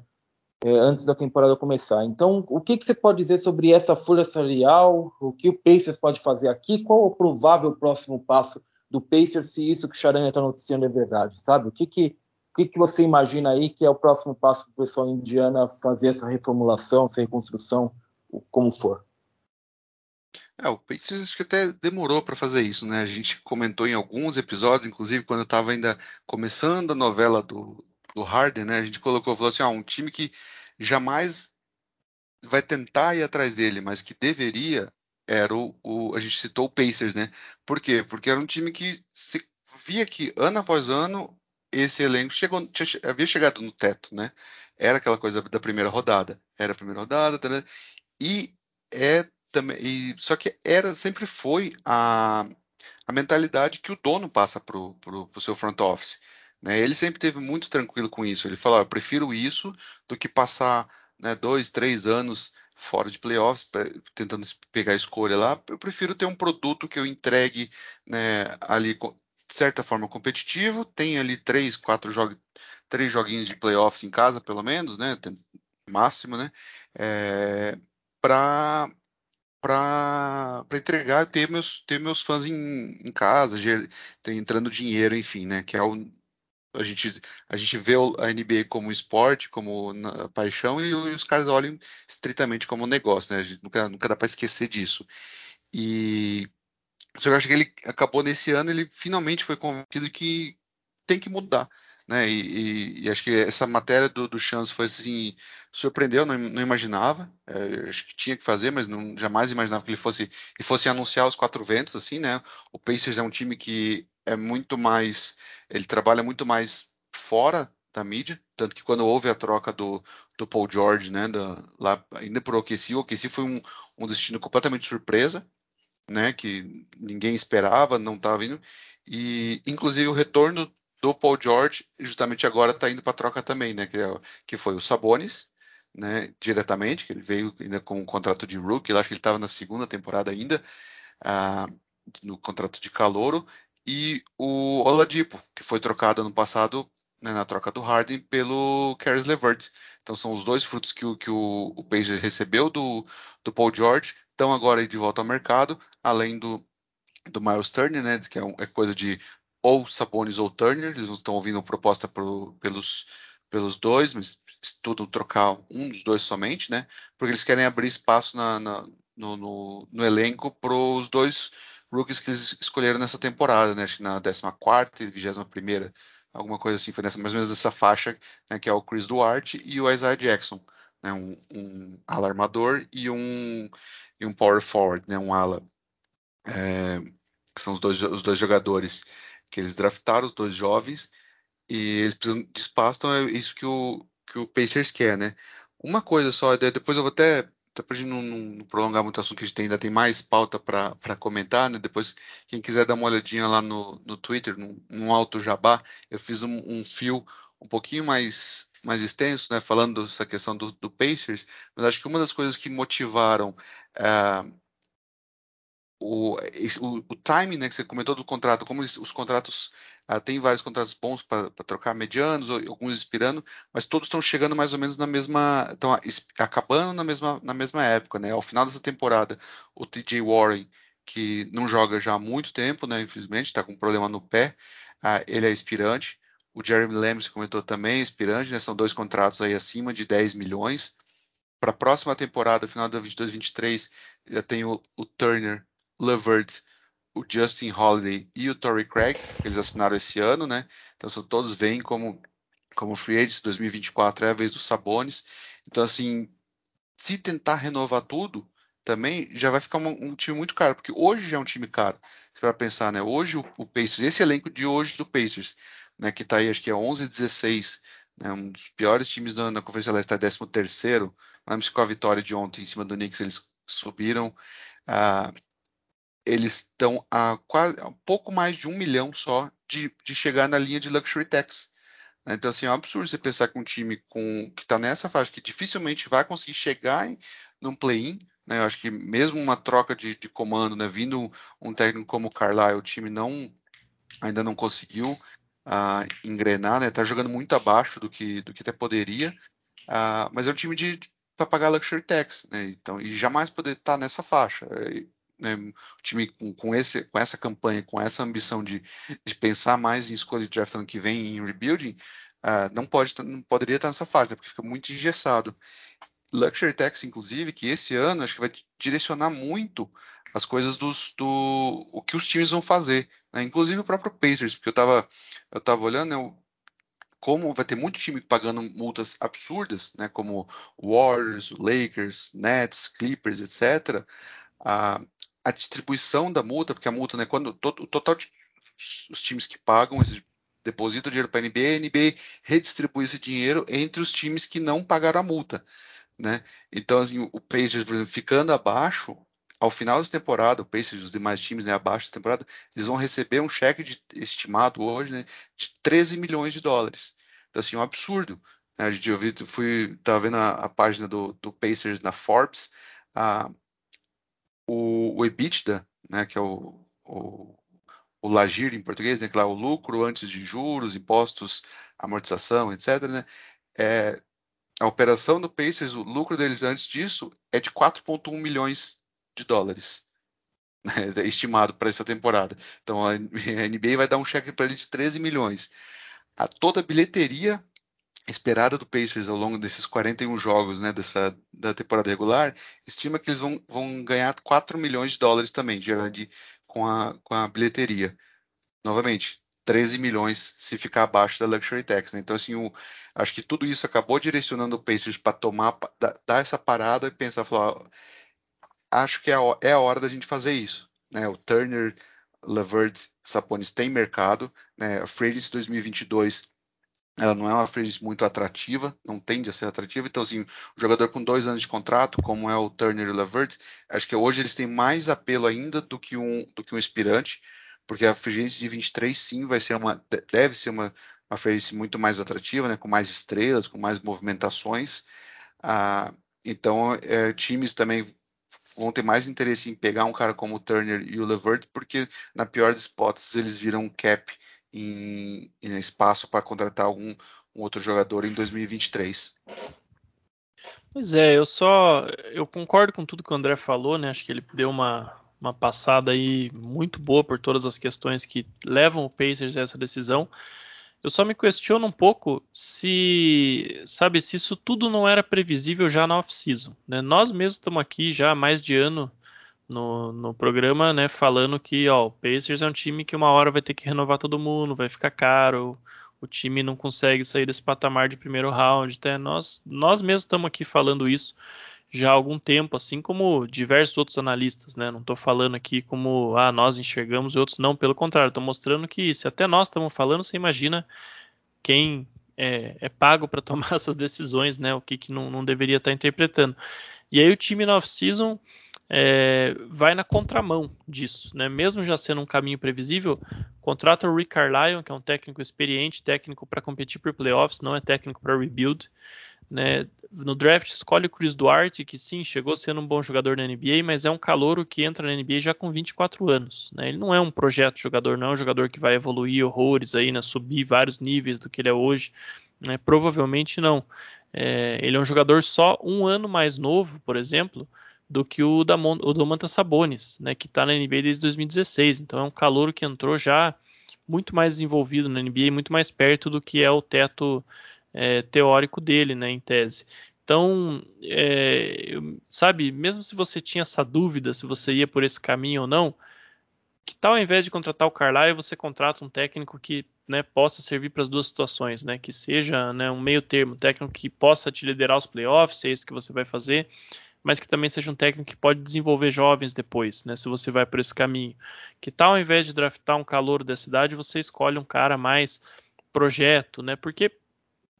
É, antes da temporada começar. Então, o que, que, você pode dizer sobre essa folha salarial? O que o Pacers pode fazer aqui? Qual o provável próximo passo do Pacers se isso que o Charanha está noticiando é verdade, sabe? O que, que, o que, que você imagina aí que é o próximo passo para o pessoal indiana fazer essa reformulação, essa reconstrução, como for? É, o Pacers acho que até demorou para fazer isso, né? A gente comentou em alguns episódios, inclusive quando eu estava ainda começando a novela do, do Harden, né? A gente colocou, falou assim, ah, um time que jamais vai tentar ir atrás dele, mas que deveria era o, o, a gente citou o Pacers, né? Por quê? Porque era um time que se via que ano após ano esse elenco chegou, tinha, havia chegado no teto, né? Era aquela coisa da primeira rodada, era a primeira rodada, tá, né? e é também, e, só que era sempre foi a, a mentalidade que o dono passa pro, pro seu front office. Né? Ele sempre teve muito tranquilo com isso. Ele falou: eu prefiro isso do que passar né, dois, três anos fora de playoffs, tentando pegar a escolha lá. Eu prefiro ter um produto que eu entregue né, ali de certa forma competitivo, tem ali três, quatro jogos, três joguinhos de playoffs em casa, pelo menos, né? Máximo, né? É, para para entregar ter meus ter meus fãs em, em casa entrando dinheiro enfim né que é o a gente a gente vê a NBA como esporte como paixão e, os caras olham estritamente como negócio né a gente nunca, nunca dá para esquecer disso. E eu acho que ele acabou nesse ano ele finalmente foi convencido que tem que mudar né? E, e, e, acho que essa matéria do, do Chance foi assim, surpreendeu, não, não imaginava. É, acho que tinha que fazer, mas não, jamais imaginava que ele fosse, ele fosse anunciar os quatro ventos, assim, né? O Pacers é um time que é muito mais, ele trabalha muito mais fora da mídia, tanto que quando houve a troca do, do Paul George, né, da, lá ainda por OKC, o OKC foi um, um destino completamente surpresa, né, que ninguém esperava, não estava vindo, e inclusive o retorno do Paul George, justamente agora está indo para troca também, né? Que, é, que foi o Sabonis, né? Diretamente, que ele veio ainda com um contrato de rookie, acho que ele estava na segunda temporada ainda, uh, no contrato de calouro, e o Oladipo, que foi trocado ano passado né, na troca do Harden pelo Caris LeVert. Então são os dois frutos que o, que o, o Pacers recebeu do, do Paul George, estão agora de volta ao mercado, além do, do Miles Turner, né, que é, um, é coisa de ou Sabonis ou Turner, eles não estão ouvindo proposta pro, pelos, pelos dois, mas estudam trocar um dos dois somente, né? Porque eles querem abrir espaço na, na, no, no, no, elenco para os dois rookies que eles escolheram nessa temporada, né? Acho que na 14 e 21 alguma coisa assim, foi nessa, mais ou menos dessa faixa, né? Que é o Chris Duarte e o Isaiah Jackson, né? Um, um ala armador e um, e um power forward, né? Um ala. É, que são os dois, os dois jogadores que eles draftaram, os dois jovens, e eles precisam de espaço, então é isso que o, que o Pacers quer, né? Uma coisa só, depois eu vou até, até gente não, não prolongar muito o assunto que a gente tem, ainda tem mais pauta para comentar, né? Depois, quem quiser dar uma olhadinha lá no, no Twitter, num, num alto jabá, eu fiz um, um fio um pouquinho mais mais extenso, né, falando dessa questão do, do, Pacers, mas acho que uma das coisas que motivaram uh, o, o, o timing né, que você comentou do contrato, como os contratos, ah, tem vários contratos bons para trocar medianos, alguns expirando, mas todos estão chegando mais ou menos na mesma, estão acabando na mesma, na mesma época, né? Ao final dessa temporada, o TJ Warren, que não joga já há muito tempo, né? Infelizmente, está com um problema no pé, ah, ele é expirante. O Jeremy Lamb, comentou também, é expirante, né? São dois contratos aí acima de 10 milhões. Para a próxima temporada, final da 22-23, já tem o, o Turner Levert, o Justin Holiday e o Torrey Craig, que eles assinaram esse ano, né? Então são, todos vêm como, como free agents, 2024 é a vez dos Sabones. Então, assim, se tentar renovar tudo, também já vai ficar um, um time muito caro, porque hoje já é um time caro. Para pensar, né? Hoje o, o, Pacers, esse elenco de hoje do Pacers, né, que está aí, acho que é 11 16, né, um dos piores times na, na Conferência Leste, está 13 terceiro. Lembra se com a vitória de ontem em cima do Knicks eles subiram. Ah, eles estão a quase a pouco mais de um milhão só de, de chegar na linha de luxury tax. Né? Então, assim, é um absurdo você pensar que um time com, que está nessa faixa, que dificilmente vai conseguir chegar em, num play-in, né? Eu acho que mesmo uma troca de, de comando, né? vindo um, técnico como o Carlisle, o time não ainda não conseguiu uh, engrenar, né? Tá jogando muito abaixo do que, do que até poderia, uh, mas é um time para pagar luxury tax, né? Então, e jamais poder estar tá nessa faixa né, o time com, com, esse, com essa campanha, com essa ambição de, de pensar mais em escolha de draft ano que vem em rebuilding, uh, não, pode, não poderia estar nessa fase, né, porque fica muito engessado. Luxury Tax, inclusive, que esse ano acho que vai direcionar muito as coisas dos, do o que os times vão fazer, né? inclusive o próprio Pacers, porque eu estava eu tava olhando, né, como vai ter muito time pagando multas absurdas, né, como Warriors, Lakers, Nets, Clippers, etc. A, a distribuição da multa, porque a multa, né, quando o total de os times que pagam, eles depositam dinheiro para a NBA, a NBA redistribui esse dinheiro entre os times que não pagaram a multa, né? Então, assim, o Pacers, por exemplo, ficando abaixo, ao final da temporada, o Pacers e os demais times, né, abaixo da temporada, eles vão receber um cheque de, estimado hoje, né, de 13 milhões de dólares. Então, assim, é um absurdo. Né? A gente ouviu, fui, tava vendo a, a página do, do Pacers na Forbes, a, o, o EBITDA, né, que é o, o, o LAGIR em português, né, que é o lucro antes de juros, impostos, amortização, etc., né, é, a operação do Pacers, o lucro deles antes disso é de 4,1 milhões de dólares, né, (laughs) estimado para essa temporada. Então a NBA vai dar um cheque para ele de 13 milhões. A toda a bilheteria esperada do Pacers ao longo desses 41 jogos né, dessa, da temporada regular, estima que eles vão, vão ganhar 4 milhões de dólares também, de, com, a, com a bilheteria. Novamente, 13 milhões se ficar abaixo da Luxury Tax. Né? Então, assim, o, acho que tudo isso acabou direcionando o Pacers para tomar, dar essa parada e pensar, falar, acho que é a, é a hora da gente fazer isso. Né? O Turner, Levert, Saponis tem mercado. Né? A Free 2022 ela não é uma free muito atrativa, não tende a ser atrativa. Então, assim, o jogador com dois anos de contrato, como é o Turner e o Levert, acho que hoje eles têm mais apelo ainda do que um, do que um aspirante, porque a free de 23 sim vai ser uma, deve ser uma, uma free muito mais atrativa, né, com mais estrelas, com mais movimentações. Ah, então, é, times também vão ter mais interesse em pegar um cara como o Turner e o Levert, porque na pior das hipóteses eles viram um cap em, em espaço para contratar algum um outro jogador em 2023. Pois é, eu só eu concordo com tudo que o André falou, né? Acho que ele deu uma, uma passada aí muito boa por todas as questões que levam o Pacers a essa decisão. Eu só me questiono um pouco se, sabe, se isso tudo não era previsível já na off-season. Né? Nós mesmos estamos aqui já há mais de ano no, no programa, né, falando que ó, o Pacers é um time que uma hora vai ter que renovar todo mundo, vai ficar caro, o time não consegue sair desse patamar de primeiro round. Até nós, nós mesmos estamos aqui falando isso já há algum tempo, assim como diversos outros analistas, né? Não estou falando aqui como ah, nós enxergamos e outros não, pelo contrário, estou mostrando que se até nós estamos falando, você imagina quem é, é pago para (laughs) tomar essas decisões, né? O que, que não, não deveria estar tá interpretando. E aí o time na off-season é, vai na contramão disso, né? Mesmo já sendo um caminho previsível, contrata o Rick Carlisle, que é um técnico experiente, técnico para competir por playoffs, não é técnico para rebuild. Né? No draft escolhe o Chris Duarte, que sim, chegou sendo um bom jogador na NBA, mas é um calouro que entra na NBA já com 24 anos. Né? Ele não é um projeto jogador, não é um jogador que vai evoluir horrores aí, né? subir vários níveis do que ele é hoje. Né? Provavelmente não. É, ele é um jogador só um ano mais novo, por exemplo, do que o, da, o Domantas Sabonis, né, que está na NBA desde 2016. Então é um calor que entrou já muito mais desenvolvido na NBA, muito mais perto do que é o teto é, teórico dele, né, em tese. Então, é, sabe, mesmo se você tinha essa dúvida se você ia por esse caminho ou não, que tal ao invés de contratar o Carlisle, você contrata um técnico que né, possa servir para as duas situações, né, que seja né, um meio termo, técnico que possa te liderar os playoffs, se é isso que você vai fazer, mas que também seja um técnico que pode desenvolver jovens depois, né? Se você vai por esse caminho. Que tal ao invés de draftar um calor da cidade, você escolhe um cara mais projeto, né? Porque,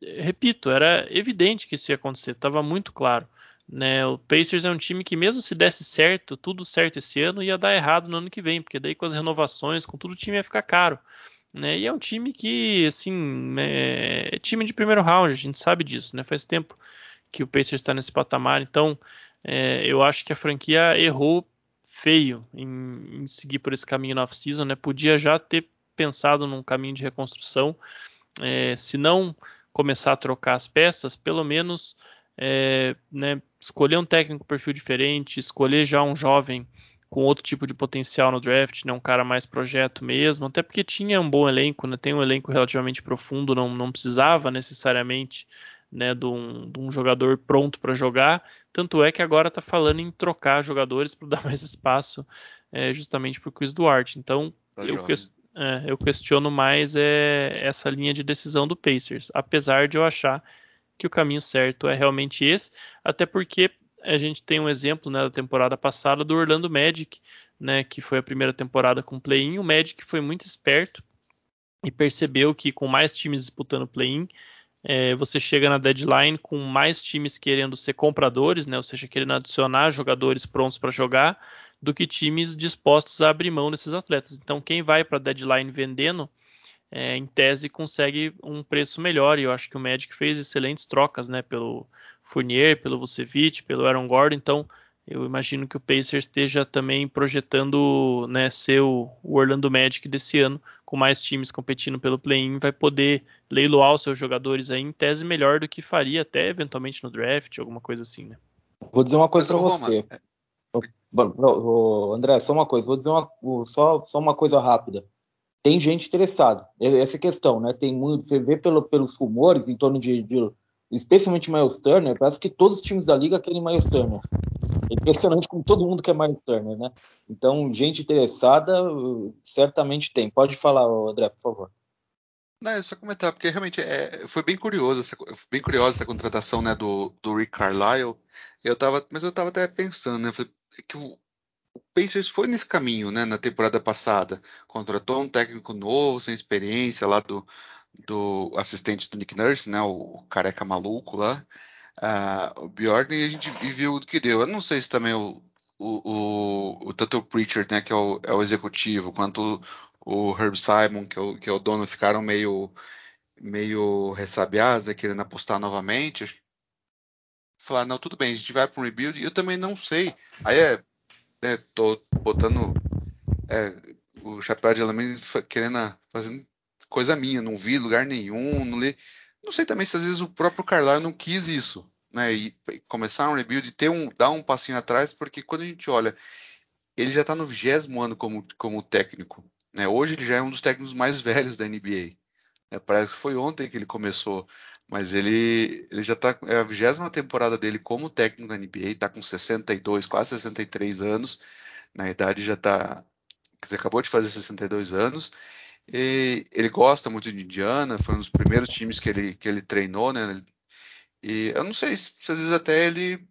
repito, era evidente que isso ia acontecer, estava muito claro. Né, o Pacers é um time que, mesmo se desse certo, tudo certo esse ano, ia dar errado no ano que vem, porque daí com as renovações, com tudo, o time ia ficar caro. Né, e é um time que, assim, é, é time de primeiro round, a gente sabe disso, né? Faz tempo que o Pacers está nesse patamar, então é, eu acho que a franquia errou feio em, em seguir por esse caminho na off-season, né? Podia já ter pensado num caminho de reconstrução, é, se não começar a trocar as peças, pelo menos é, né, escolher um técnico com perfil diferente, escolher já um jovem com outro tipo de potencial no draft, né, um cara mais projeto mesmo, até porque tinha um bom elenco, né, tem um elenco relativamente profundo, não, não precisava necessariamente né, de um, de um jogador pronto para jogar. Tanto é que agora está falando em trocar jogadores para (laughs) dar mais espaço é, justamente para o Chris Duarte. Então tá eu, que, é, eu, questiono mais é, essa linha de decisão do Pacers, apesar de eu achar que o caminho certo é realmente esse, até porque a gente tem um exemplo né, da temporada passada do Orlando Magic, né, que foi a primeira temporada com play-in. O Magic foi muito esperto e percebeu que com mais times disputando play-in, é, você chega na deadline com mais times querendo ser compradores, né, ou seja, querendo adicionar jogadores prontos para jogar, do que times dispostos a abrir mão desses atletas. Então, quem vai para a deadline vendendo, é, em tese, consegue um preço melhor. E eu acho que o Magic fez excelentes trocas, né, pelo Fournier, pelo Vucevic, pelo Aaron Gordon. Então, eu imagino que o Pacers esteja também projetando né, ser o, Orlando Magic desse ano, com mais times competindo pelo play-in, vai poder leiloar os seus jogadores aí em tese melhor do que faria até eventualmente no draft, alguma coisa assim, né? Vou dizer uma coisa para você. É. André, só uma coisa, vou dizer uma, só, só uma coisa rápida. Tem gente interessada, essa questão, né? Tem muito, você vê pelo, pelos rumores em torno de, de especialmente Miles Turner, parece que todos os times da liga querem Miles Turner. É impressionante como todo mundo quer Miles Turner, né? Então, gente interessada, certamente tem. Pode falar, André, por favor. Não, é só comentar, porque realmente é, foi bem curioso, essa, bem curiosa essa contratação né, do, do Rick Carlisle. Eu tava, mas eu estava até pensando, né? Que o, o Pacers foi nesse caminho, né? Na temporada passada. Contratou um técnico novo, sem experiência, lá do, do assistente do Nick Nurse, né? O careca maluco lá uh, o Bjorn e a gente viu o que deu. Eu não sei se também o, o, o, o tanto o Preacher, né, que é o, é o executivo, quanto o, Herb Simon, que é o, que é o dono, ficaram meio meio ressabiados, né, querendo apostar novamente. Falar, não, tudo bem, a gente vai para um rebuild. Eu também não sei. Aí é, é tô botando é, o chapéu de alamento querendo fazendo coisa minha, não vi lugar nenhum, não li. Não sei também se às vezes o próprio Carlisle não quis isso, né? E começar um rebuild, ter um, dar um passinho atrás, porque quando a gente olha ele já está no vigésimo ano como, como técnico. Né? Hoje ele já é um dos técnicos mais velhos da NBA. Né? Parece que foi ontem que ele começou, mas ele, ele já está. É a vigésima temporada dele como técnico da NBA, está com 62, quase 63 anos. Na idade já está. Acabou de fazer 62 anos. E ele gosta muito de Indiana, foi um dos primeiros times que ele, que ele treinou, né? E eu não sei se, às vezes até ele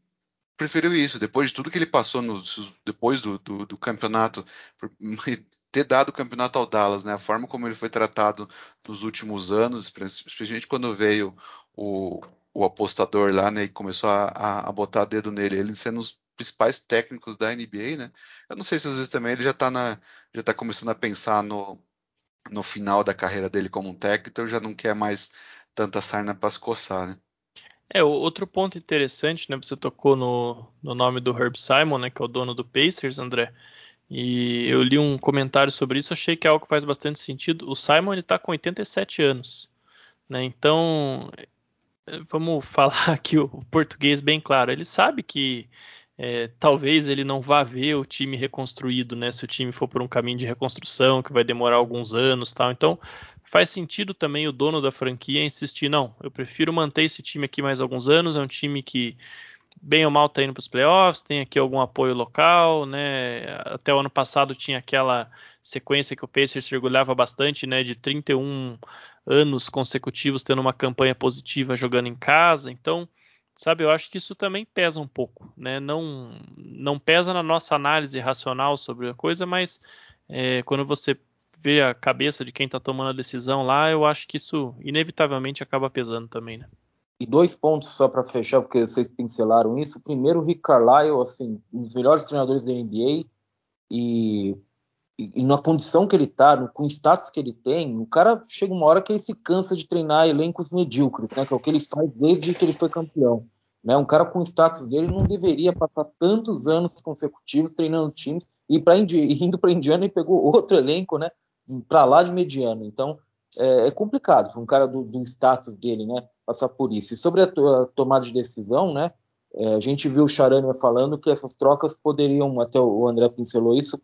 preferiu isso, depois de tudo que ele passou no, depois do, do, do campeonato, (laughs) ter dado o campeonato ao Dallas, né? A forma como ele foi tratado nos últimos anos, especialmente quando veio o, o apostador lá, né? E começou a, a, botar dedo nele, ele sendo os principais técnicos da NBA, né? Eu não sei se às vezes também ele já está na, já tá começando a pensar no, no final da carreira dele como um técnico, então já não quer mais tanta sarna para se coçar, né? É, outro ponto interessante, né? Você tocou no, no nome do Herb Simon, né? Que é o dono do Pacers, André. E eu li um comentário sobre isso, achei que é algo que faz bastante sentido. O Simon ele está com 87 anos, né? Então, vamos (laughs) falar aqui o português bem claro. Ele sabe que é, talvez ele não vá ver o time reconstruído, né? Se o time for por um caminho de reconstrução que vai demorar alguns anos, tal. Então faz sentido também o dono da franquia insistir, não, eu prefiro manter esse time aqui mais alguns anos. É um time que bem ou mal está indo para os playoffs, tem aqui algum apoio local, né? Até o ano passado tinha aquela sequência que o Pacers mergulhava bastante, né? De 31 anos consecutivos tendo uma campanha positiva jogando em casa, então sabe? Eu acho que isso também pesa um pouco, né? Não, não pesa na nossa análise racional sobre a coisa, mas é, quando você vê a cabeça de quem está tomando a decisão lá, eu acho que isso inevitavelmente acaba pesando também, né? E dois pontos só para fechar, porque vocês pincelaram isso. Primeiro, o Rick Carlisle, assim, um dos melhores treinadores da NBA e e, na condição que ele está, com o status que ele tem, o cara chega uma hora que ele se cansa de treinar elencos medíocres, né? Que é o que ele faz desde que ele foi campeão. Né? Um cara com o status dele não deveria passar tantos anos consecutivos treinando times e para indo para Indiana e pegou outro elenco, né? Para lá de mediano. Então é, é complicado para um cara do, do, status dele, né? Passar por isso. E sobre a, a tomada de decisão, né? É, a gente viu o Charania falando que essas trocas poderiam, até o André pincelou isso,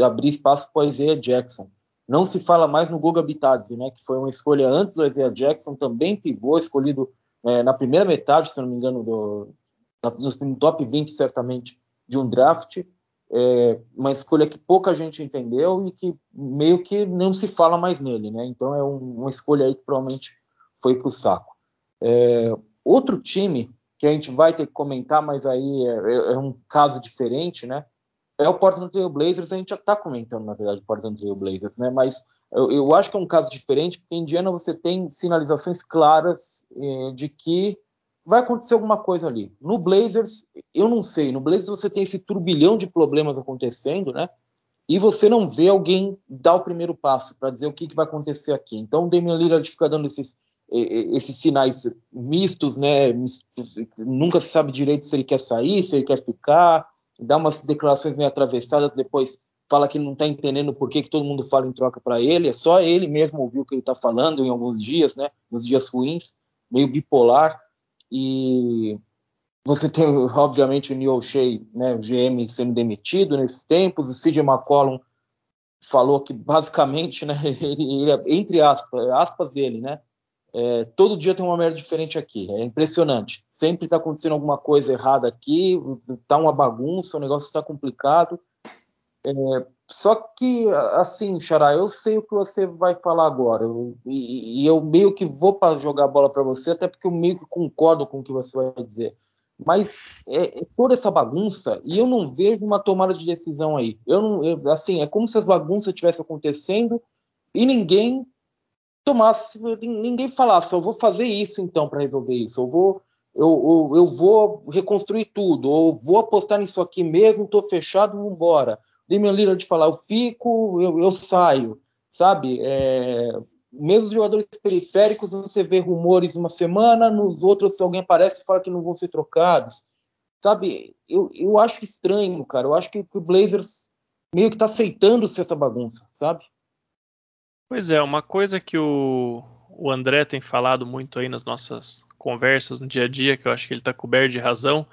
abrir espaço para o Isaiah Jackson. Não se fala mais no Guga Bitadze, né, que foi uma escolha antes do Isaiah Jackson, também pivô, escolhido é, na primeira metade, se não me engano, do, no top 20, certamente, de um draft. É, uma escolha que pouca gente entendeu e que meio que não se fala mais nele, né? Então é um, uma escolha aí que provavelmente foi para o saco. É, outro time que a gente vai ter que comentar, mas aí é, é, é um caso diferente, né? É o Portland Trail Blazers, a gente já está comentando, na verdade, o Portland Trail Blazers, né? Mas eu, eu, acho que é um caso diferente, porque em Indiana você tem sinalizações claras eh, de que vai acontecer alguma coisa ali. No Blazers, eu não sei. No Blazers você tem esse turbilhão de problemas acontecendo, né? E você não vê alguém dar o primeiro passo para dizer o que, que, vai acontecer aqui. Então o Damian Lillard fica dando esses esses sinais mistos, né? Nunca se sabe direito se ele quer sair, se ele quer ficar, dá umas declarações meio atravessadas, depois fala que não está entendendo por que, que todo mundo fala em troca para ele, é só ele mesmo ouvir o que ele está falando em alguns dias, né? Nos dias ruins, meio bipolar. E você tem, obviamente, o Neil Shea, né, o GM, sendo demitido nesses tempos, o CJ McCollum falou que basicamente, né, (laughs) ele, ele, entre aspas, aspas dele, né, é, todo dia tem uma merda diferente aqui. É impressionante. Sempre está acontecendo alguma coisa errada aqui, está uma bagunça, o negócio está complicado. É, só que, assim, Xará, eu sei o que você vai falar agora. Eu, e, e, eu meio que vou para jogar a bola para você, até porque eu meio que concordo com o que você vai dizer. Mas é, é, toda essa bagunça, e eu não vejo uma tomada de decisão aí. Eu não, eu, assim, é como se as bagunças estivessem acontecendo e ninguém tomasse, ninguém falasse, eu vou fazer isso então para resolver isso, eu vou, eu, eu, eu, vou reconstruir tudo, ou vou apostar nisso aqui mesmo, estou fechado, vamos embora. Damian Lillard falar, eu fico, eu, eu saio, sabe? É, mesmo os jogadores periféricos, você vê rumores uma semana, nos outros alguém aparece e fala que não vão ser trocados, sabe? Eu, eu acho estranho, cara, eu acho que, que o Blazers meio que está aceitando-se essa bagunça, sabe? Pois é, uma coisa que o, o André tem falado muito aí nas nossas conversas no dia a dia, que eu acho que ele está coberto de razão,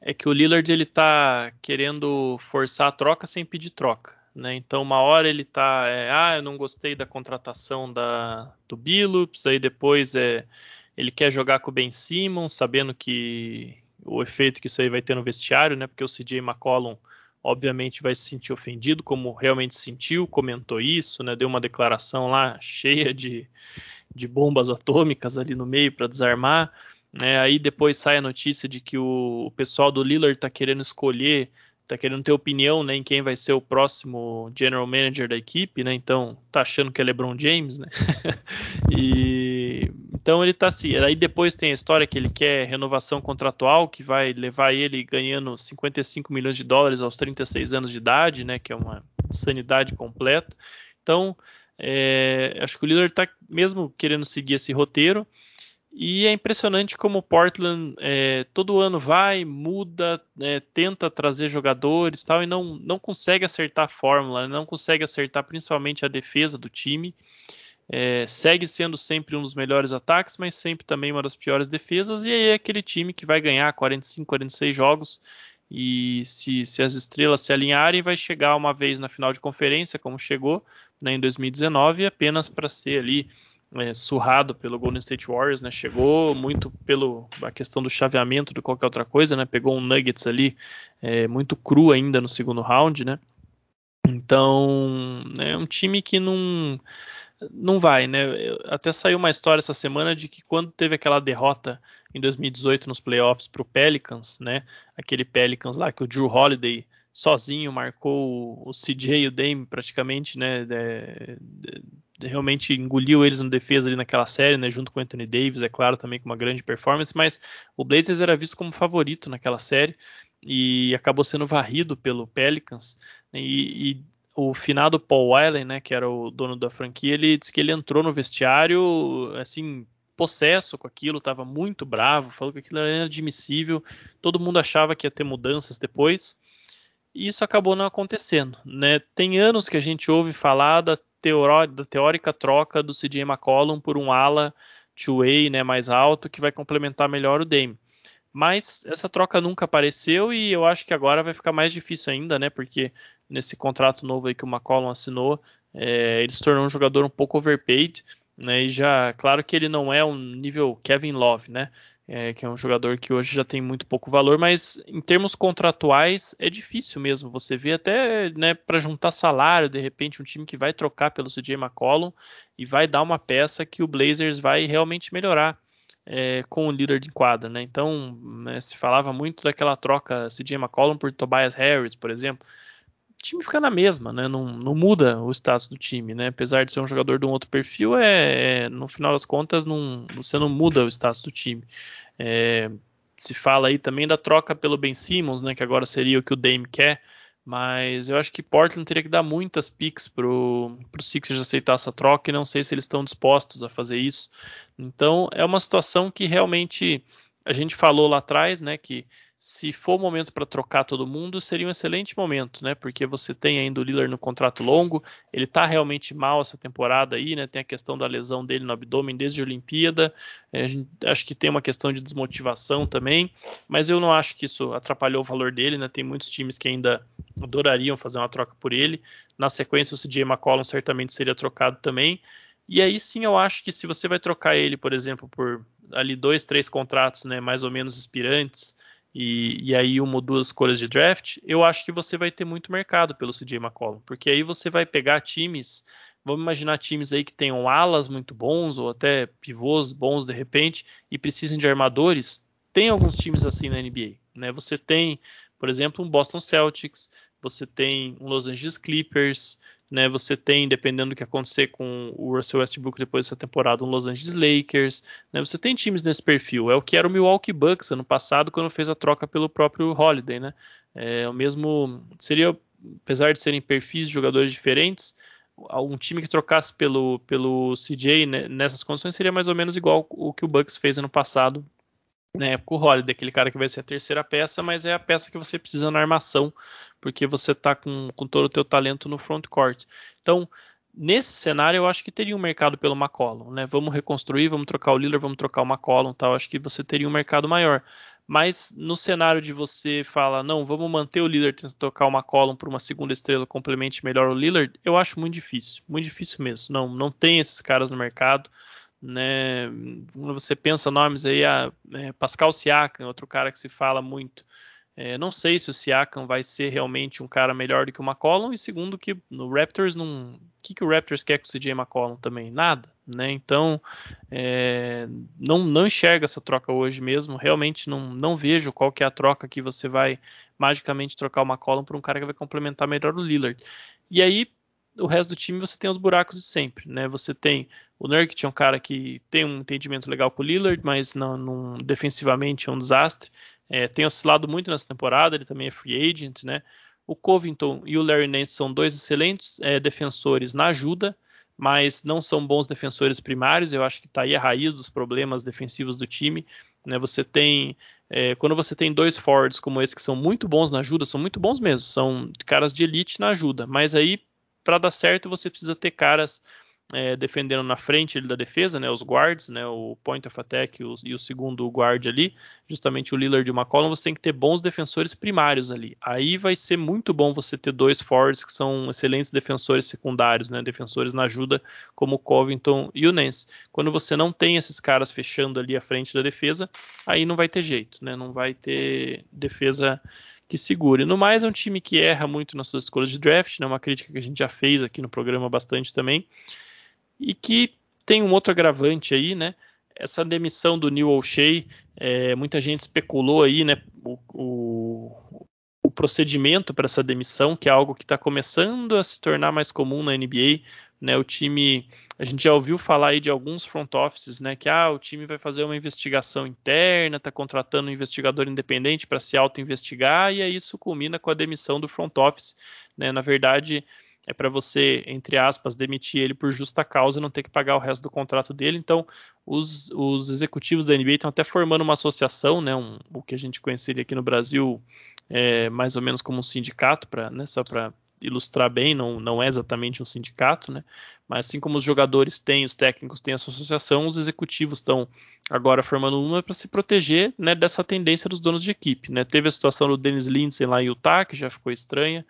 é que o Lillard ele tá querendo forçar a troca sem pedir troca. Né? Então, uma hora ele tá, é, ah, eu não gostei da contratação da, do Billups, aí depois é, ele quer jogar com o Ben Simmons, sabendo que o efeito que isso aí vai ter no vestiário, né? Porque o CJ McCollum obviamente vai se sentir ofendido, como realmente sentiu, comentou isso, né? Deu uma declaração lá cheia de, de bombas atômicas ali no meio para desarmar. Né? Aí depois sai a notícia de que o, pessoal do Lillard está querendo escolher tá querendo ter opinião né, em quem vai ser o próximo general manager da equipe, né? Então tá achando que é LeBron James, né? (laughs) e então ele tá assim. Aí depois tem a história que ele quer renovação contratual que vai levar ele ganhando 55 milhões de dólares aos 36 anos de idade, né? Que é uma sanidade completa. Então é, acho que o líder está mesmo querendo seguir esse roteiro. E é impressionante como o Portland é, todo ano vai, muda, é, tenta trazer jogadores tal, e não, não consegue acertar a fórmula, não consegue acertar principalmente a defesa do time. É, segue sendo sempre um dos melhores ataques, mas sempre também uma das piores defesas. E aí é aquele time que vai ganhar 45, 46 jogos. E se, se as estrelas se alinharem, vai chegar uma vez na final de conferência, como chegou né, em 2019, apenas para ser ali é, surrado pelo Golden State Warriors, né? Chegou muito pelo a questão do chaveamento do qualquer outra coisa, né? Pegou um Nuggets ali é, muito cru ainda no segundo round, né? Então é um time que não não vai, né? Até saiu uma história essa semana de que quando teve aquela derrota em 2018 nos playoffs para o Pelicans, né? Aquele Pelicans lá que o Drew Holiday sozinho marcou o CJ e o Dame praticamente, né? De, de, realmente engoliu eles no defesa ali naquela série, né, junto com o Anthony Davis, é claro, também com uma grande performance, mas o Blazers era visto como favorito naquela série e acabou sendo varrido pelo Pelicans né, e, e o finado Paul Allen, né, que era o dono da franquia, ele disse que ele entrou no vestiário assim possesso com aquilo, estava muito bravo, falou que aquilo era inadmissível, todo mundo achava que ia ter mudanças depois. E isso acabou não acontecendo, né? Tem anos que a gente ouve falar da da teórica troca do CJ McCollum por um ala two-way né, mais alto que vai complementar melhor o Dame. Mas essa troca nunca apareceu e eu acho que agora vai ficar mais difícil ainda, né? Porque nesse contrato novo aí que o McCollum assinou, é, ele se tornou um jogador um pouco overpaid, né? E já, claro que ele não é um nível Kevin Love, né? é, que é um jogador que hoje já tem muito pouco valor, mas em termos contratuais é difícil mesmo. Você vê até né, para juntar salário, de repente, um time que vai trocar pelo CJ McCollum e vai dar uma peça que o Blazers vai realmente melhorar. É, com o líder de quadra, né? Então né, se falava muito daquela troca CJ McCollum por Tobias Harris, por exemplo time fica na mesma, né? Não, não, muda o status do time, né? Apesar de ser um jogador de um outro perfil, é, é no final das contas não, você não muda o status do time. É, se fala aí também da troca pelo Ben Simmons, né? Que agora seria o que o Dame quer. Mas eu acho que Portland teria que dar muitas picks pro, pro Sixers aceitar essa troca e não sei se eles estão dispostos a fazer isso. Então é uma situação que realmente a gente falou lá atrás, né? Que se for o momento para trocar todo mundo, seria um excelente momento, né? Porque você tem ainda o Lillard no contrato longo, ele está realmente mal essa temporada aí, né? Tem a questão da lesão dele no abdômen desde a Olimpíada, é, acho que tem uma questão de desmotivação também, mas eu não acho que isso atrapalhou o valor dele, né? Tem muitos times que ainda adorariam fazer uma troca por ele. Na sequência, o CJ McCollum certamente seria trocado também. E aí sim eu acho que se você vai trocar ele, por exemplo, por ali dois, três contratos, né, mais ou menos expirantes, e, e, aí uma ou duas escolhas de draft, eu acho que você vai ter muito mercado pelo CJ McCollum, porque aí você vai pegar times, vamos imaginar times aí que tenham alas muito bons ou até pivôs bons de repente e precisem de armadores. Tem alguns times assim na NBA, né? Você tem, por exemplo, um Boston Celtics, você tem um Los Angeles Clippers, né? Você tem, dependendo do que acontecer com o Russell Westbrook depois dessa temporada, um Los Angeles Lakers, né? Você tem times nesse perfil. É o que era o Milwaukee Bucks ano passado quando fez a troca pelo próprio Holiday, né? É o mesmo seria, apesar de serem perfis de jogadores diferentes, um time que trocasse pelo pelo CJ né, nessas condições seria mais ou menos igual o que o Bucks fez ano passado na época o Holiday, aquele cara que vai ser a terceira peça, mas é a peça que você precisa na armação, porque você está com, com todo o teu talento no front court. Então, nesse cenário, eu acho que teria um mercado pelo McCollum, né? Vamos reconstruir, vamos trocar o Lillard, vamos trocar o McCollum, tal. Acho que você teria um mercado maior. Mas no cenário de você fala, não, vamos manter o Lillard tentando tocar uma column por uma segunda estrela complemente melhor o Lillard, eu acho muito difícil, muito difícil mesmo. Não, não tem esses caras no mercado. Né? Quando você pensa nomes aí, a, é, Pascal Siakam, outro cara que se fala muito. É, não sei se o Siakam vai ser realmente um cara melhor do que o McCollum, e segundo que no Raptors não. O que, que o Raptors quer com o CJ McCollum também? Nada, né? Então é, não, não enxerga essa troca hoje mesmo. Realmente não, não vejo qual que é a troca que você vai magicamente trocar o McCollum por um cara que vai complementar melhor o Lillard. E aí, o resto do time você tem os buracos de sempre, né? Você tem o Nurkic é um cara que tem um entendimento legal com o Lillard, mas não, não defensivamente é um desastre. É, tem oscilado muito nessa temporada, ele também é free agent, né? O Covington e o Larry Nance são dois excelentes é, defensores na ajuda, mas não são bons defensores primários. Eu acho que está aí a raiz dos problemas defensivos do time. Né? Você tem é, quando você tem dois forwards como esse que são muito bons na ajuda, são muito bons mesmo, são caras de elite na ajuda. Mas aí para dar certo você precisa ter caras é, defendendo na frente da defesa, né, os guards, né, o point of attack e o, e o, segundo guard ali, justamente o Lillard e o McCollum, você tem que ter bons defensores primários ali. Aí vai ser muito bom você ter dois forwards que são excelentes defensores secundários, né, defensores na ajuda, como o Covington e o Nance. Quando você não tem esses caras fechando ali a frente da defesa, aí não vai ter jeito, né, não vai ter defesa que segure. No mais, é um time que erra muito nas suas escolhas de draft, né, uma crítica que a gente já fez aqui no programa bastante também e que tem um outro agravante aí, né? Essa demissão do Neil O'Shea, é, muita gente especulou aí, né? O, o, o procedimento para essa demissão, que é algo que está começando a se tornar mais comum na NBA, né? O time, a gente já ouviu falar aí de alguns front offices, né? Que ah, o time vai fazer uma investigação interna, está contratando um investigador independente para se auto-investigar, e aí isso culmina com a demissão do front office, né? Na verdade, é para você, entre aspas, demitir ele por justa causa e não ter que pagar o resto do contrato dele. Então, os, os executivos da NBA estão até formando uma associação, né, um, o que a gente conheceria aqui no Brasil é, mais ou menos como um sindicato, pra, né, só para ilustrar bem, não, não é exatamente um sindicato, né? Mas assim como os jogadores têm, os técnicos têm essa associação, os executivos estão agora formando uma para se proteger né, dessa tendência dos donos de equipe. Né? Teve a situação do Dennis Lindsay lá em Utah, que já ficou estranha.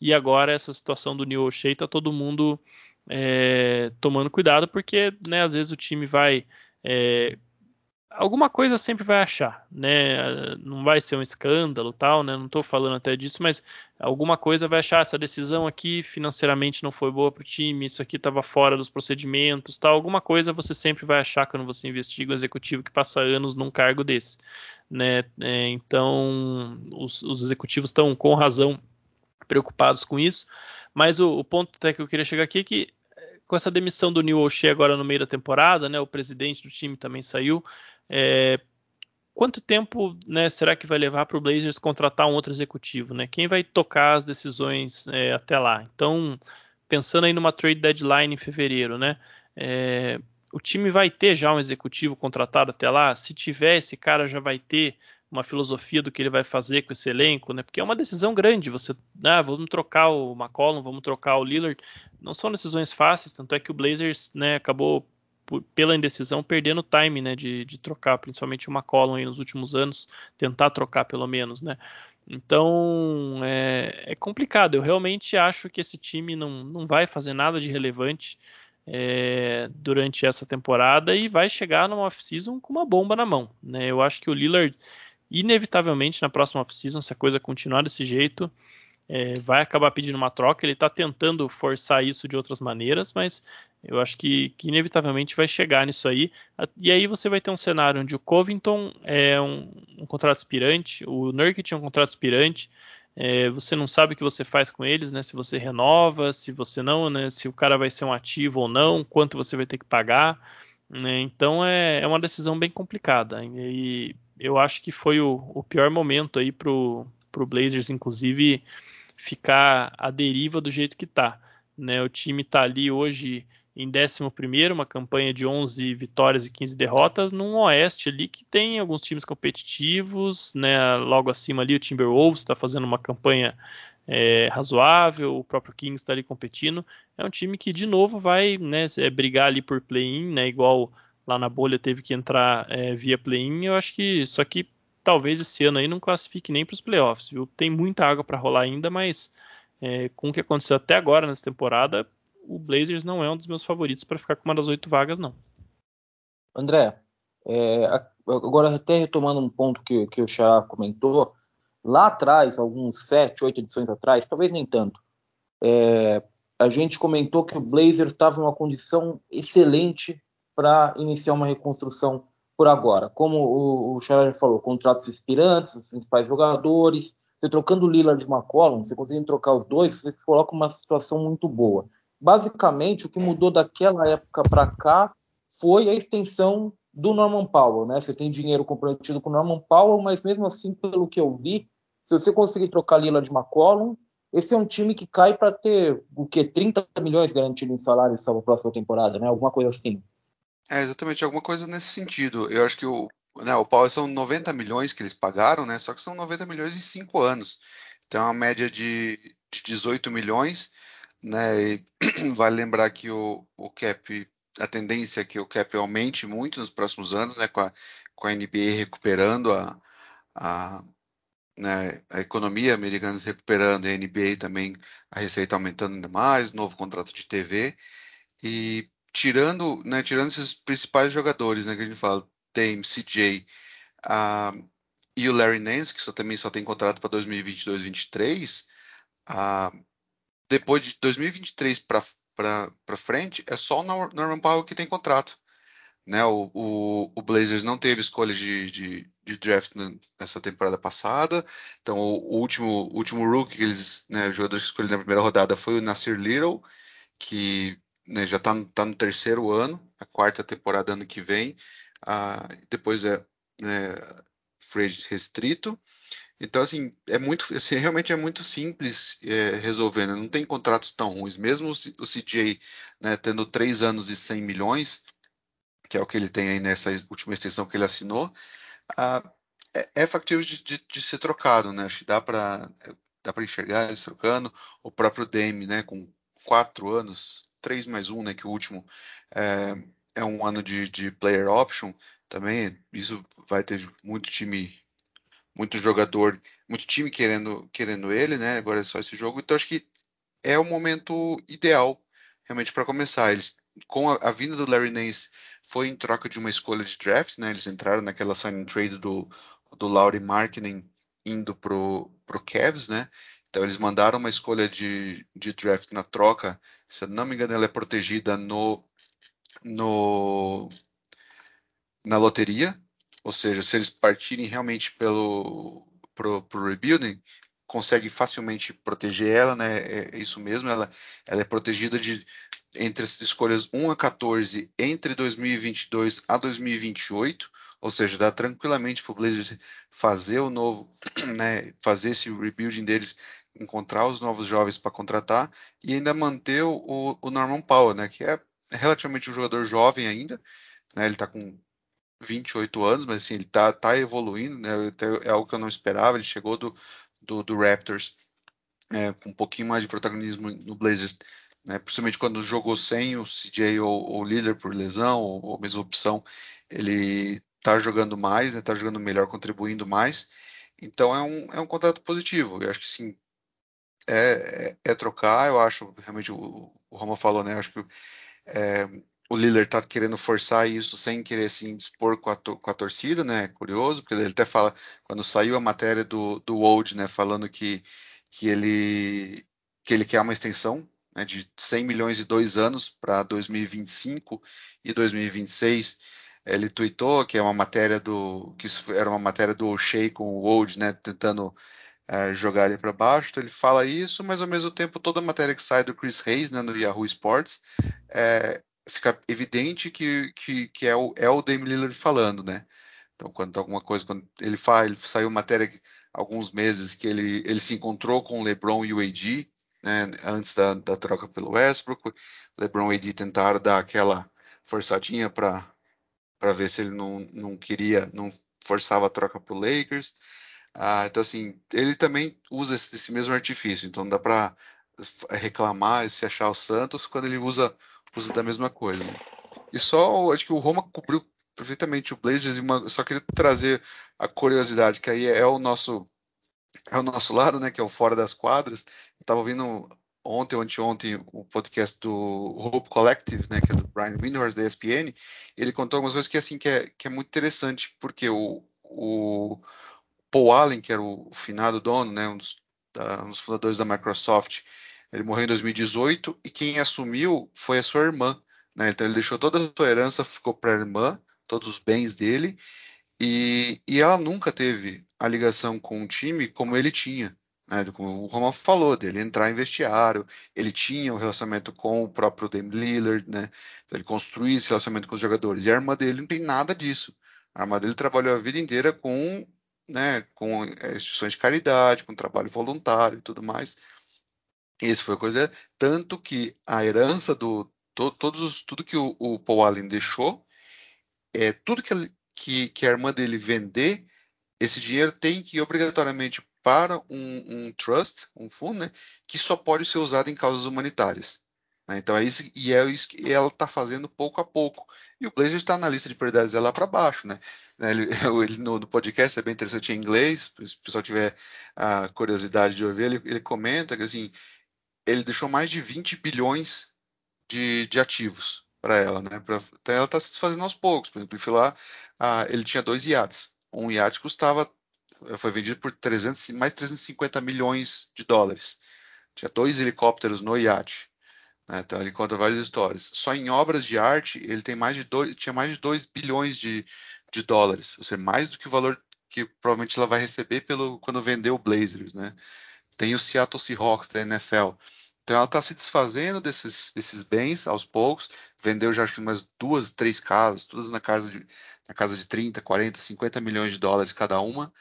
E agora essa situação do Neil O'Shea tá todo mundo é, tomando cuidado, porque né, às vezes o time vai. É, alguma coisa sempre vai achar, né? Não vai ser um escândalo tal, né? Não estou falando até disso, mas alguma coisa vai achar. Essa decisão aqui financeiramente não foi boa para o time, isso aqui estava fora dos procedimentos, tal. Alguma coisa você sempre vai achar quando você investiga o executivo que passa anos num cargo desse, né? É, então os, os executivos estão com razão preocupados com isso. Mas o, o, ponto até que eu queria chegar aqui é que eh, com essa demissão do Neil O'Shea agora no meio da temporada, né, o presidente do time também saiu. É, quanto tempo né, será que vai levar para o Blazers contratar um outro executivo? Né? Quem vai tocar as decisões é, até lá? Então, pensando aí numa trade deadline em fevereiro, né? É, o time vai ter já um executivo contratado até lá? Se tiver, esse cara já vai ter uma filosofia do que ele vai fazer com esse elenco, né? Porque é uma decisão grande. Você, ah, vamos trocar o McCollum, vamos trocar o Lillard. Não são decisões fáceis, tanto é que o Blazers, né, acabou pela indecisão perdendo o time, né, de, de trocar, principalmente o McCollum aí nos últimos anos, tentar trocar pelo menos, né? Então é, é complicado. Eu realmente acho que esse time não, não vai fazer nada de relevante. É, durante essa temporada e vai chegar numa off-season com uma bomba na mão. Né? Eu acho que o Lillard inevitavelmente na próxima off-season, se a coisa continuar desse jeito, é, vai acabar pedindo uma troca. Ele está tentando forçar isso de outras maneiras, mas eu acho que, que, inevitavelmente vai chegar nisso aí. E aí você vai ter um cenário onde o Covington é um, um contrato aspirante, o Nurkic é um contrato aspirante. É, você não sabe o que você faz com eles, né? Se você renova, se você não, né? Se o cara vai ser um ativo ou não, quanto você vai ter que pagar. Né? Então é, é uma decisão bem complicada. E eu acho que foi o, o pior momento aí pro, pro Blazers, inclusive, ficar à deriva do jeito que tá. Né? O time está ali hoje em 11, uma campanha de 11 vitórias e 15 derrotas, num Oeste ali que tem alguns times competitivos, né? logo acima ali o Timberwolves está fazendo uma campanha é, razoável, o próprio Kings está ali competindo. É um time que, de novo, vai né, é, brigar ali por play-in, né, igual lá na bolha teve que entrar é, via play-in. Eu acho que só que talvez esse ano aí não classifique nem para os playoffs, viu? Tem muita água para rolar ainda, mas é, com o que aconteceu até agora nessa temporada, o Blazers não é um dos meus favoritos para ficar com uma das oito vagas, não. André, é, agora até retomando um ponto que, que o Xará comentou, lá atrás, alguns sete, oito edições atrás, talvez nem tanto, é, a gente comentou que o Blazers estava em uma condição excelente para iniciar uma reconstrução por agora. Como o, o já falou, contratos expirantes, os principais jogadores, você trocando Lillard de McCollum, você conseguindo trocar os dois, você se coloca uma situação muito boa. Basicamente, o que mudou daquela época para cá foi a extensão do Norman Powell, né? Você tem dinheiro comprometido com o Norman Powell, mas mesmo assim, pelo que eu vi, se você conseguir trocar Lillard de McCollum, esse é um time que cai para ter o que 30 milhões garantido em salário só para a próxima temporada, né? Alguma coisa assim. É, exatamente, alguma coisa nesse sentido. Eu acho que o, né, o Powell são 90 milhões que eles pagaram, né? Só que são 90 milhões em 5 anos. Então é uma média de, de 18 milhões, né? E (clears throat) vale lembrar que o, o cap, a tendência é que o cap aumente muito nos próximos anos, né? Com a, com a NBA recuperando a, a, né, a economia americana se recuperando e a NBA também a receita aumentando ainda mais, novo contrato de TV. E tirando, né, tirando esses principais jogadores, né, que a gente fala, Dame, CJ uh, e o Larry Nance, que só, também só tem contrato para 2022-23, uh, depois de 2023 para frente, é só o Norman Powell que tem contrato. Né, o, o, o, Blazers não teve escolha de, de, de, draft nessa temporada passada. Então, o, último, último rookie que eles, né, jogadores que escolheram na primeira rodada foi o Nasir Little, que né, já está tá no terceiro ano, a quarta temporada ano que vem, ah, depois é né, free restrito. Então, assim, é muito, assim, realmente é muito simples é, resolver, né? não tem contratos tão ruins. Mesmo o CJ né, tendo três anos e 100 milhões, que é o que ele tem aí nessa última extensão que ele assinou, ah, é, é factível de, de, de, ser trocado, né? Acho que dá para dá para enxergar eles trocando. O próprio Dame, né, com quatro anos, 3 mais 1, né, que o último é, é um ano de, de, player option também. Isso vai ter muito time, muito jogador, muito time querendo, querendo ele, né? Agora é só esse jogo. Então acho que é o momento ideal realmente para começar. Eles, com a, a, vinda do Larry Nance, foi em troca de uma escolha de draft, né? Eles entraram naquela sign trade do, do Laurie Marketing indo pro, pro Cavs, né? Então eles mandaram uma escolha de, de draft na troca. Se eu não me engano, ela é protegida no, no na loteria. Ou seja, se eles partirem realmente pelo pro, pro rebuilding, consegue facilmente proteger ela, né? É, é isso mesmo. Ela, ela é protegida de entre as escolhas 1 a 14 entre 2022 a 2028, ou seja, dá tranquilamente para o Blazers fazer o novo, (clears throat) né, fazer esse rebuilding deles encontrar os novos jovens para contratar e ainda manter o, o, Norman Powell, né, que é relativamente um jogador jovem ainda, né, ele está com 28 anos, mas assim, ele está tá evoluindo, né, é algo que eu não esperava, ele chegou do, do, do Raptors é, com um pouquinho mais de protagonismo no Blazers, né, principalmente quando jogou sem o CJ ou o Lillard por lesão ou, ou opção, ele está jogando mais, está né, jogando melhor, contribuindo mais, então é um, é um contrato positivo. Eu acho que sim, é, é, é, trocar, eu acho, realmente o, o Roma falou, né? Acho que é, o Lillard tá querendo forçar isso sem querer assim dispor com a, com a torcida, né? É curioso, porque ele até fala, quando saiu a matéria do, do Old, né, falando que, que ele que ele quer uma extensão né, de 100 milhões e dois anos para 2025 e 2026. Ele tweetou que é uma matéria do que isso era uma matéria do O'Shea com o Old, né, tentando é, jogar ele para baixo. Então ele fala isso, mas ao mesmo tempo toda a matéria que sai do Chris Hayes né, no Yahoo Sports é, fica evidente que, que, que, é, o, é o Dame Lillard falando, né? Então quando alguma coisa, quando ele faz, ele saiu matéria alguns meses que ele, ele se encontrou com o LeBron e o AD, né, antes da, da troca pelo Westbrook. LeBron e AD tentaram dar aquela forçadinha para para ver se ele não, não queria, não forçava a troca para o Lakers. Ah, então, assim, ele também usa esse, esse mesmo artifício. Então, dá para reclamar e se achar o Santos quando ele usa, usa da mesma coisa. E só, acho que o Roma cobriu perfeitamente o Blazers, uma, só queria trazer a curiosidade, que aí é o nosso é o nosso lado, né, que é o fora das quadras. Eu tava ouvindo ontem anteontem o podcast do Hope Collective, né, que é do Brian Windhorst da ESPN, ele contou algumas coisas que assim que é, que é muito interessante, porque o, o Paul Allen, que era o finado dono, né, um dos, da, um dos fundadores da Microsoft, ele morreu em 2018 e quem assumiu foi a sua irmã, né? Então ele deixou toda a sua herança ficou para a irmã, todos os bens dele e, e ela nunca teve a ligação com o time como ele tinha. Né, como o Roman falou, dele entrar em vestiário, ele tinha um relacionamento com o próprio Dame Lillard, né, então ele construía esse relacionamento com os jogadores, e a irmã dele não tem nada disso. A irmã dele trabalhou a vida inteira com, né, com é, instituições de caridade, com trabalho voluntário e tudo mais. E isso foi coisa, tanto que a herança do, to, todos, tudo que o, o Paul Allen deixou, é tudo que, que, que a irmã dele vender, esse dinheiro tem que ir obrigatoriamente para um, um trust, um fundo, né, que só pode ser usado em causas humanitárias. Né? Então é isso, e é isso que ela está fazendo pouco a pouco. E o Blazer está na lista de prioridades lá para baixo, né? Ele, (laughs) ele no, no, podcast é bem interessante em inglês, se o pessoal tiver a curiosidade de ouvir, ele, ele comenta que assim, ele deixou mais de 20 bilhões de, de ativos para ela, né? Pra, então ela está se fazendo aos poucos. Por exemplo, lá, ah, ele tinha dois iates. Um iate custava, foi vendido por 300, mais de 350 milhões de dólares. Tinha dois helicópteros no iate. Né? Então ele conta várias histórias. Só em obras de arte ele tem mais de dois, tinha mais de 2 bilhões de, de dólares, ou seja, mais do que o valor que provavelmente ela vai receber pelo quando vender o Blazers, né? Tem o Seattle Seahawks da NFL. Então ela está se desfazendo desses, desses bens aos poucos. Vendeu já acho que umas duas, três casas, todas na casa de, na casa de 30, 40, 50 milhões de dólares cada uma.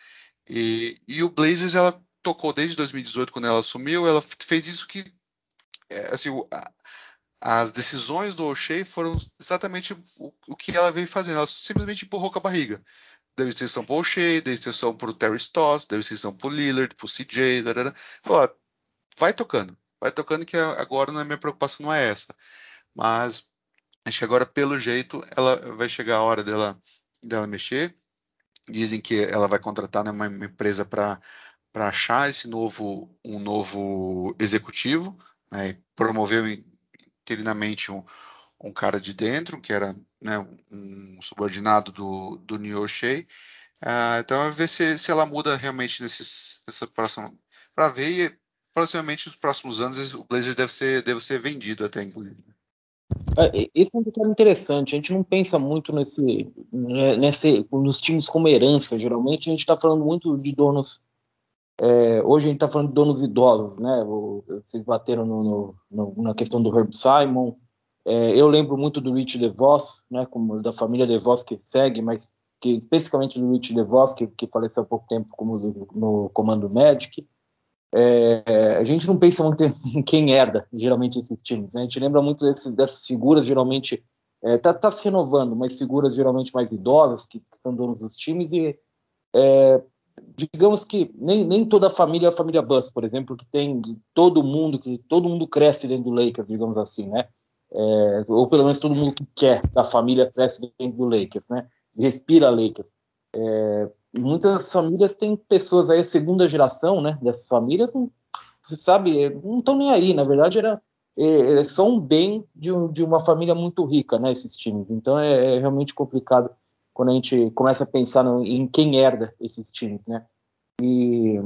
E, e o Blazers ela tocou desde 2018 quando ela assumiu. Ela fez isso que é, assim, as decisões do O'Shea foram exatamente o, o, que ela veio fazendo. Ela simplesmente empurrou com a barriga. Deu extensão para o O'Shea, deu extensão para o Terry Stoss, deu extensão para o Lillard, para o CJ. Falou, vai tocando, vai tocando que agora não é minha preocupação não é essa. Mas acho que agora, pelo jeito, ela vai chegar a hora dela, dela mexer. Dizem que ela vai contratar né, uma empresa para para achar esse novo um novo executivo né, promoveu interinamente um, um, cara de dentro, que era né, um subordinado do, do Neil Shea. Uh, então, ver se, se ela muda realmente nessa próxima. Para ver, e proximamente nos próximos anos, o Blazer deve ser, deve ser vendido até, inclusive. É, esse é um detalhe interessante. A gente não pensa muito nesse, né, nesse, nos times como herança. Geralmente a gente está falando muito de donos é, hoje a gente está falando de donos idosos, né? Vocês bateram no, no, na questão do Herb Simon. É, eu lembro muito do Rich DeVos, né? Como da família DeVos que segue, mas que especificamente do Rich DeVos que, que faleceu há pouco tempo como do, no comando Magic. É, a gente não pensa muito em (laughs) quem herda geralmente esses times, né? A gente lembra muito desse, dessas figuras geralmente está é, tá se renovando, mas figuras geralmente mais idosas que, que são donos dos times e é, digamos que nem, nem toda a família é a família Bus, por exemplo, que tem todo mundo, que todo mundo cresce dentro do Lakers, digamos assim, né? É, ou pelo menos todo mundo que quer da família cresce dentro do Lakers, né? Respira Lakers. Muitas famílias têm pessoas aí, segunda geração, né? Dessas famílias, não, sabe, não estão nem aí. Na verdade, era é, é só um bem de, um, de, uma família muito rica, né? Esses times. Então é, é realmente complicado quando a gente começa a pensar no, em quem herda esses times, né? E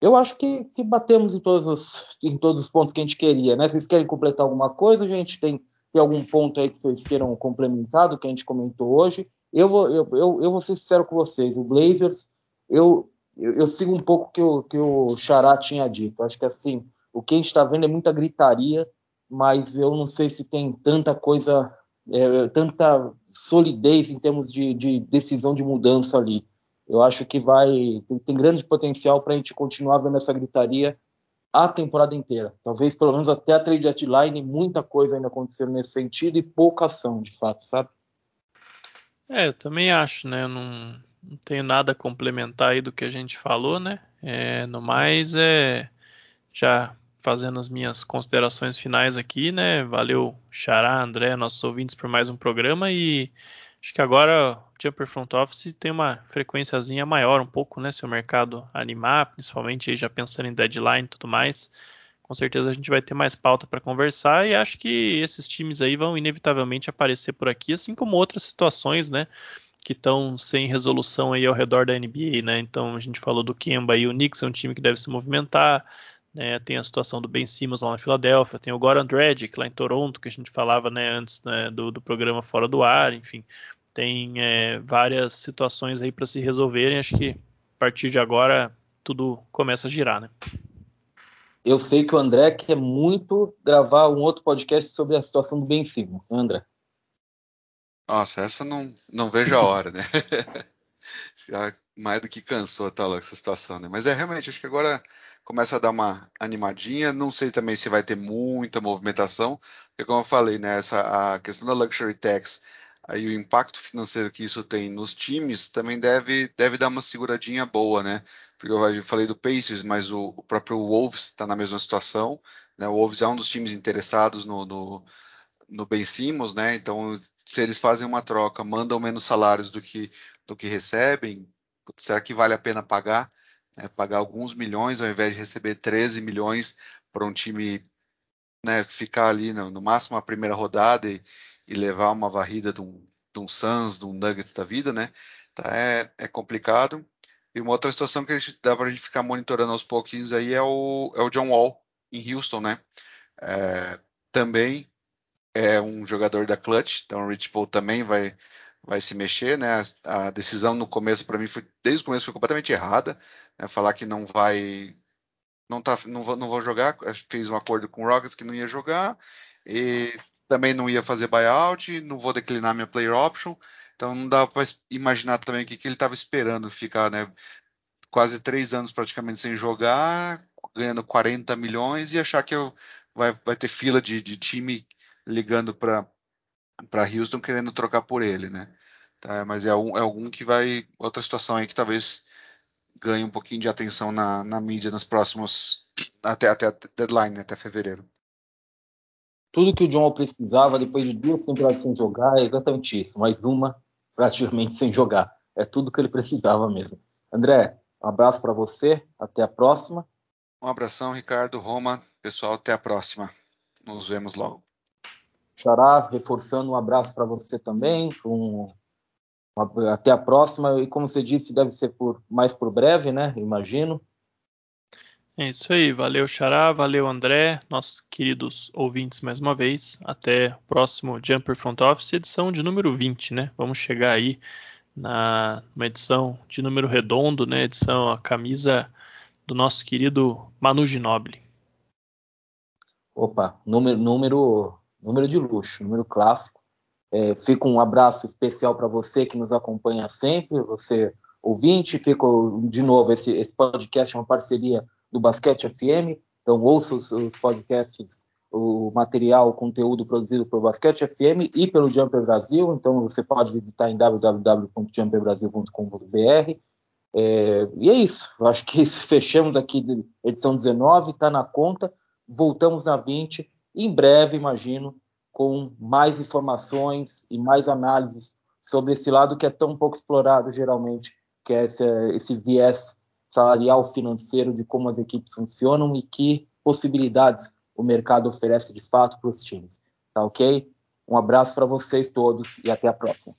eu acho que, que batemos em todos, os, em todos os pontos que a gente queria, né? Vocês querem completar alguma coisa? A gente tem, tem algum ponto aí que vocês queiram complementar do que a gente comentou hoje? Eu vou, eu, eu, eu vou ser sincero com vocês, o Blazers, eu, eu, eu sigo um pouco que o, que o Xará tinha dito. Acho que assim, o que a gente está vendo é muita gritaria, mas eu não sei se tem tanta coisa, é, tanta solidez em termos de, de decisão de mudança ali. Eu acho que vai tem, tem grande potencial para a gente continuar vendo essa gritaria a temporada inteira. Talvez pelo menos até a trade deadline, muita coisa ainda acontecendo nesse sentido e pouca ação, de fato, sabe? É, eu também acho, né? Eu não, não tenho nada a complementar aí do que a gente falou, né? É, no mais, é já fazendo as minhas considerações finais aqui, né? Valeu, Xará, André, nossos ouvintes por mais um programa e Acho que agora o Jumper Front Office tem uma frequênciazinha maior um pouco, né? Se o mercado animar, principalmente aí já pensando em deadline e tudo mais, com certeza a gente vai ter mais pauta para conversar e acho que esses times aí vão inevitavelmente aparecer por aqui, assim como outras situações, né? Que estão sem resolução aí ao redor da NBA, né? Então a gente falou do Kemba e o Knicks é um time que deve se movimentar. Né, tem a situação do Ben Simmons lá na Filadélfia, tem o Goran Dragic lá em Toronto, que a gente falava né, antes né, do, do, programa Fora do Ar, enfim, tem é, várias situações aí para se resolverem. Acho que a partir de agora tudo começa a girar, né? Eu sei que o André quer muito gravar um outro podcast sobre a situação do Ben Simmons, né, André? Nossa, essa não, não vejo a hora, né? (laughs) Já mais do que cansou tá essa situação, né? Mas é realmente, acho que agora começa a dar uma animadinha. Não sei também se vai ter muita movimentação, porque como eu falei, né, essa, a questão da luxury tax, aí o impacto financeiro que isso tem nos times também deve, deve dar uma seguradinha boa, né? Porque eu falei do Pacers, mas o, o próprio Wolves está na mesma situação. Né? O Wolves é um dos times interessados no, no, no Ben Simmons, né? Então, se eles fazem uma troca, mandam menos salários do que, do que recebem, será que vale a pena pagar? né, pagar alguns milhões ao invés de receber 13 milhões para um time né, ficar ali no, no, máximo a primeira rodada e, e, levar uma varrida de um, de um Suns, de um Nuggets da vida, né? Tá, é, é complicado. E uma outra situação que a gente, dá para a gente ficar monitorando aos pouquinhos aí é o, é o John Wall em Houston, né? É, também é um jogador da Clutch, então o Rich Paul também vai vai se mexer, né? A, a decisão no começo para mim foi desde o começo foi completamente errada, né? falar que não vai não tá não vou, não vou jogar, fez um acordo com o Rockets que não ia jogar e também não ia fazer buyout, não vou declinar minha player option, então não dá para imaginar também o que, que ele estava esperando ficar, né? Quase três anos praticamente sem jogar, ganhando 40 milhões e achar que eu, vai, vai ter fila de, de time ligando para Houston querendo trocar por ele, né? Tá, mas é, um, é algum que vai. Outra situação aí que talvez ganhe um pouquinho de atenção na, na mídia nos próximos. Até, até deadline, né, até fevereiro. Tudo que o John precisava depois de duas temporadas sem jogar é exatamente isso. Mais uma praticamente sem jogar. É tudo que ele precisava mesmo. André, um abraço para você. Até a próxima. Um abração, Ricardo, Roma. Pessoal, até a próxima. Nos vemos logo. Xará, reforçando um abraço para você também. Um, até a próxima. E como você disse, deve ser por, mais por breve, né? Imagino. É isso aí. Valeu, Xará. Valeu, André. Nossos queridos ouvintes, mais uma vez. Até o próximo Jumper Front Office, edição de número 20, né? Vamos chegar aí na uma edição de número redondo, né? Edição a camisa do nosso querido Manu Ginobili. Opa, número, número número de luxo, número clássico. É, fica um abraço especial para você que nos acompanha sempre, você ouvinte. Fica de novo esse, esse podcast é uma parceria do Basquete FM. Então ouça os, os podcasts, o material, o conteúdo produzido pelo Basquete FM e pelo Jumper Brasil. Então você pode visitar em www.jumperbrasil.com.br. É, e é isso. Acho que isso. (laughs) Fechamos aqui edição 19, está na conta. Voltamos na 20 em breve, imagino, com mais informações e mais análises sobre esse lado que é tão pouco explorado geralmente, que é esse, esse viés salarial financeiro de como as equipes funcionam e que possibilidades o mercado oferece de fato para os times. Tá ok? Um abraço para vocês todos e até a próxima.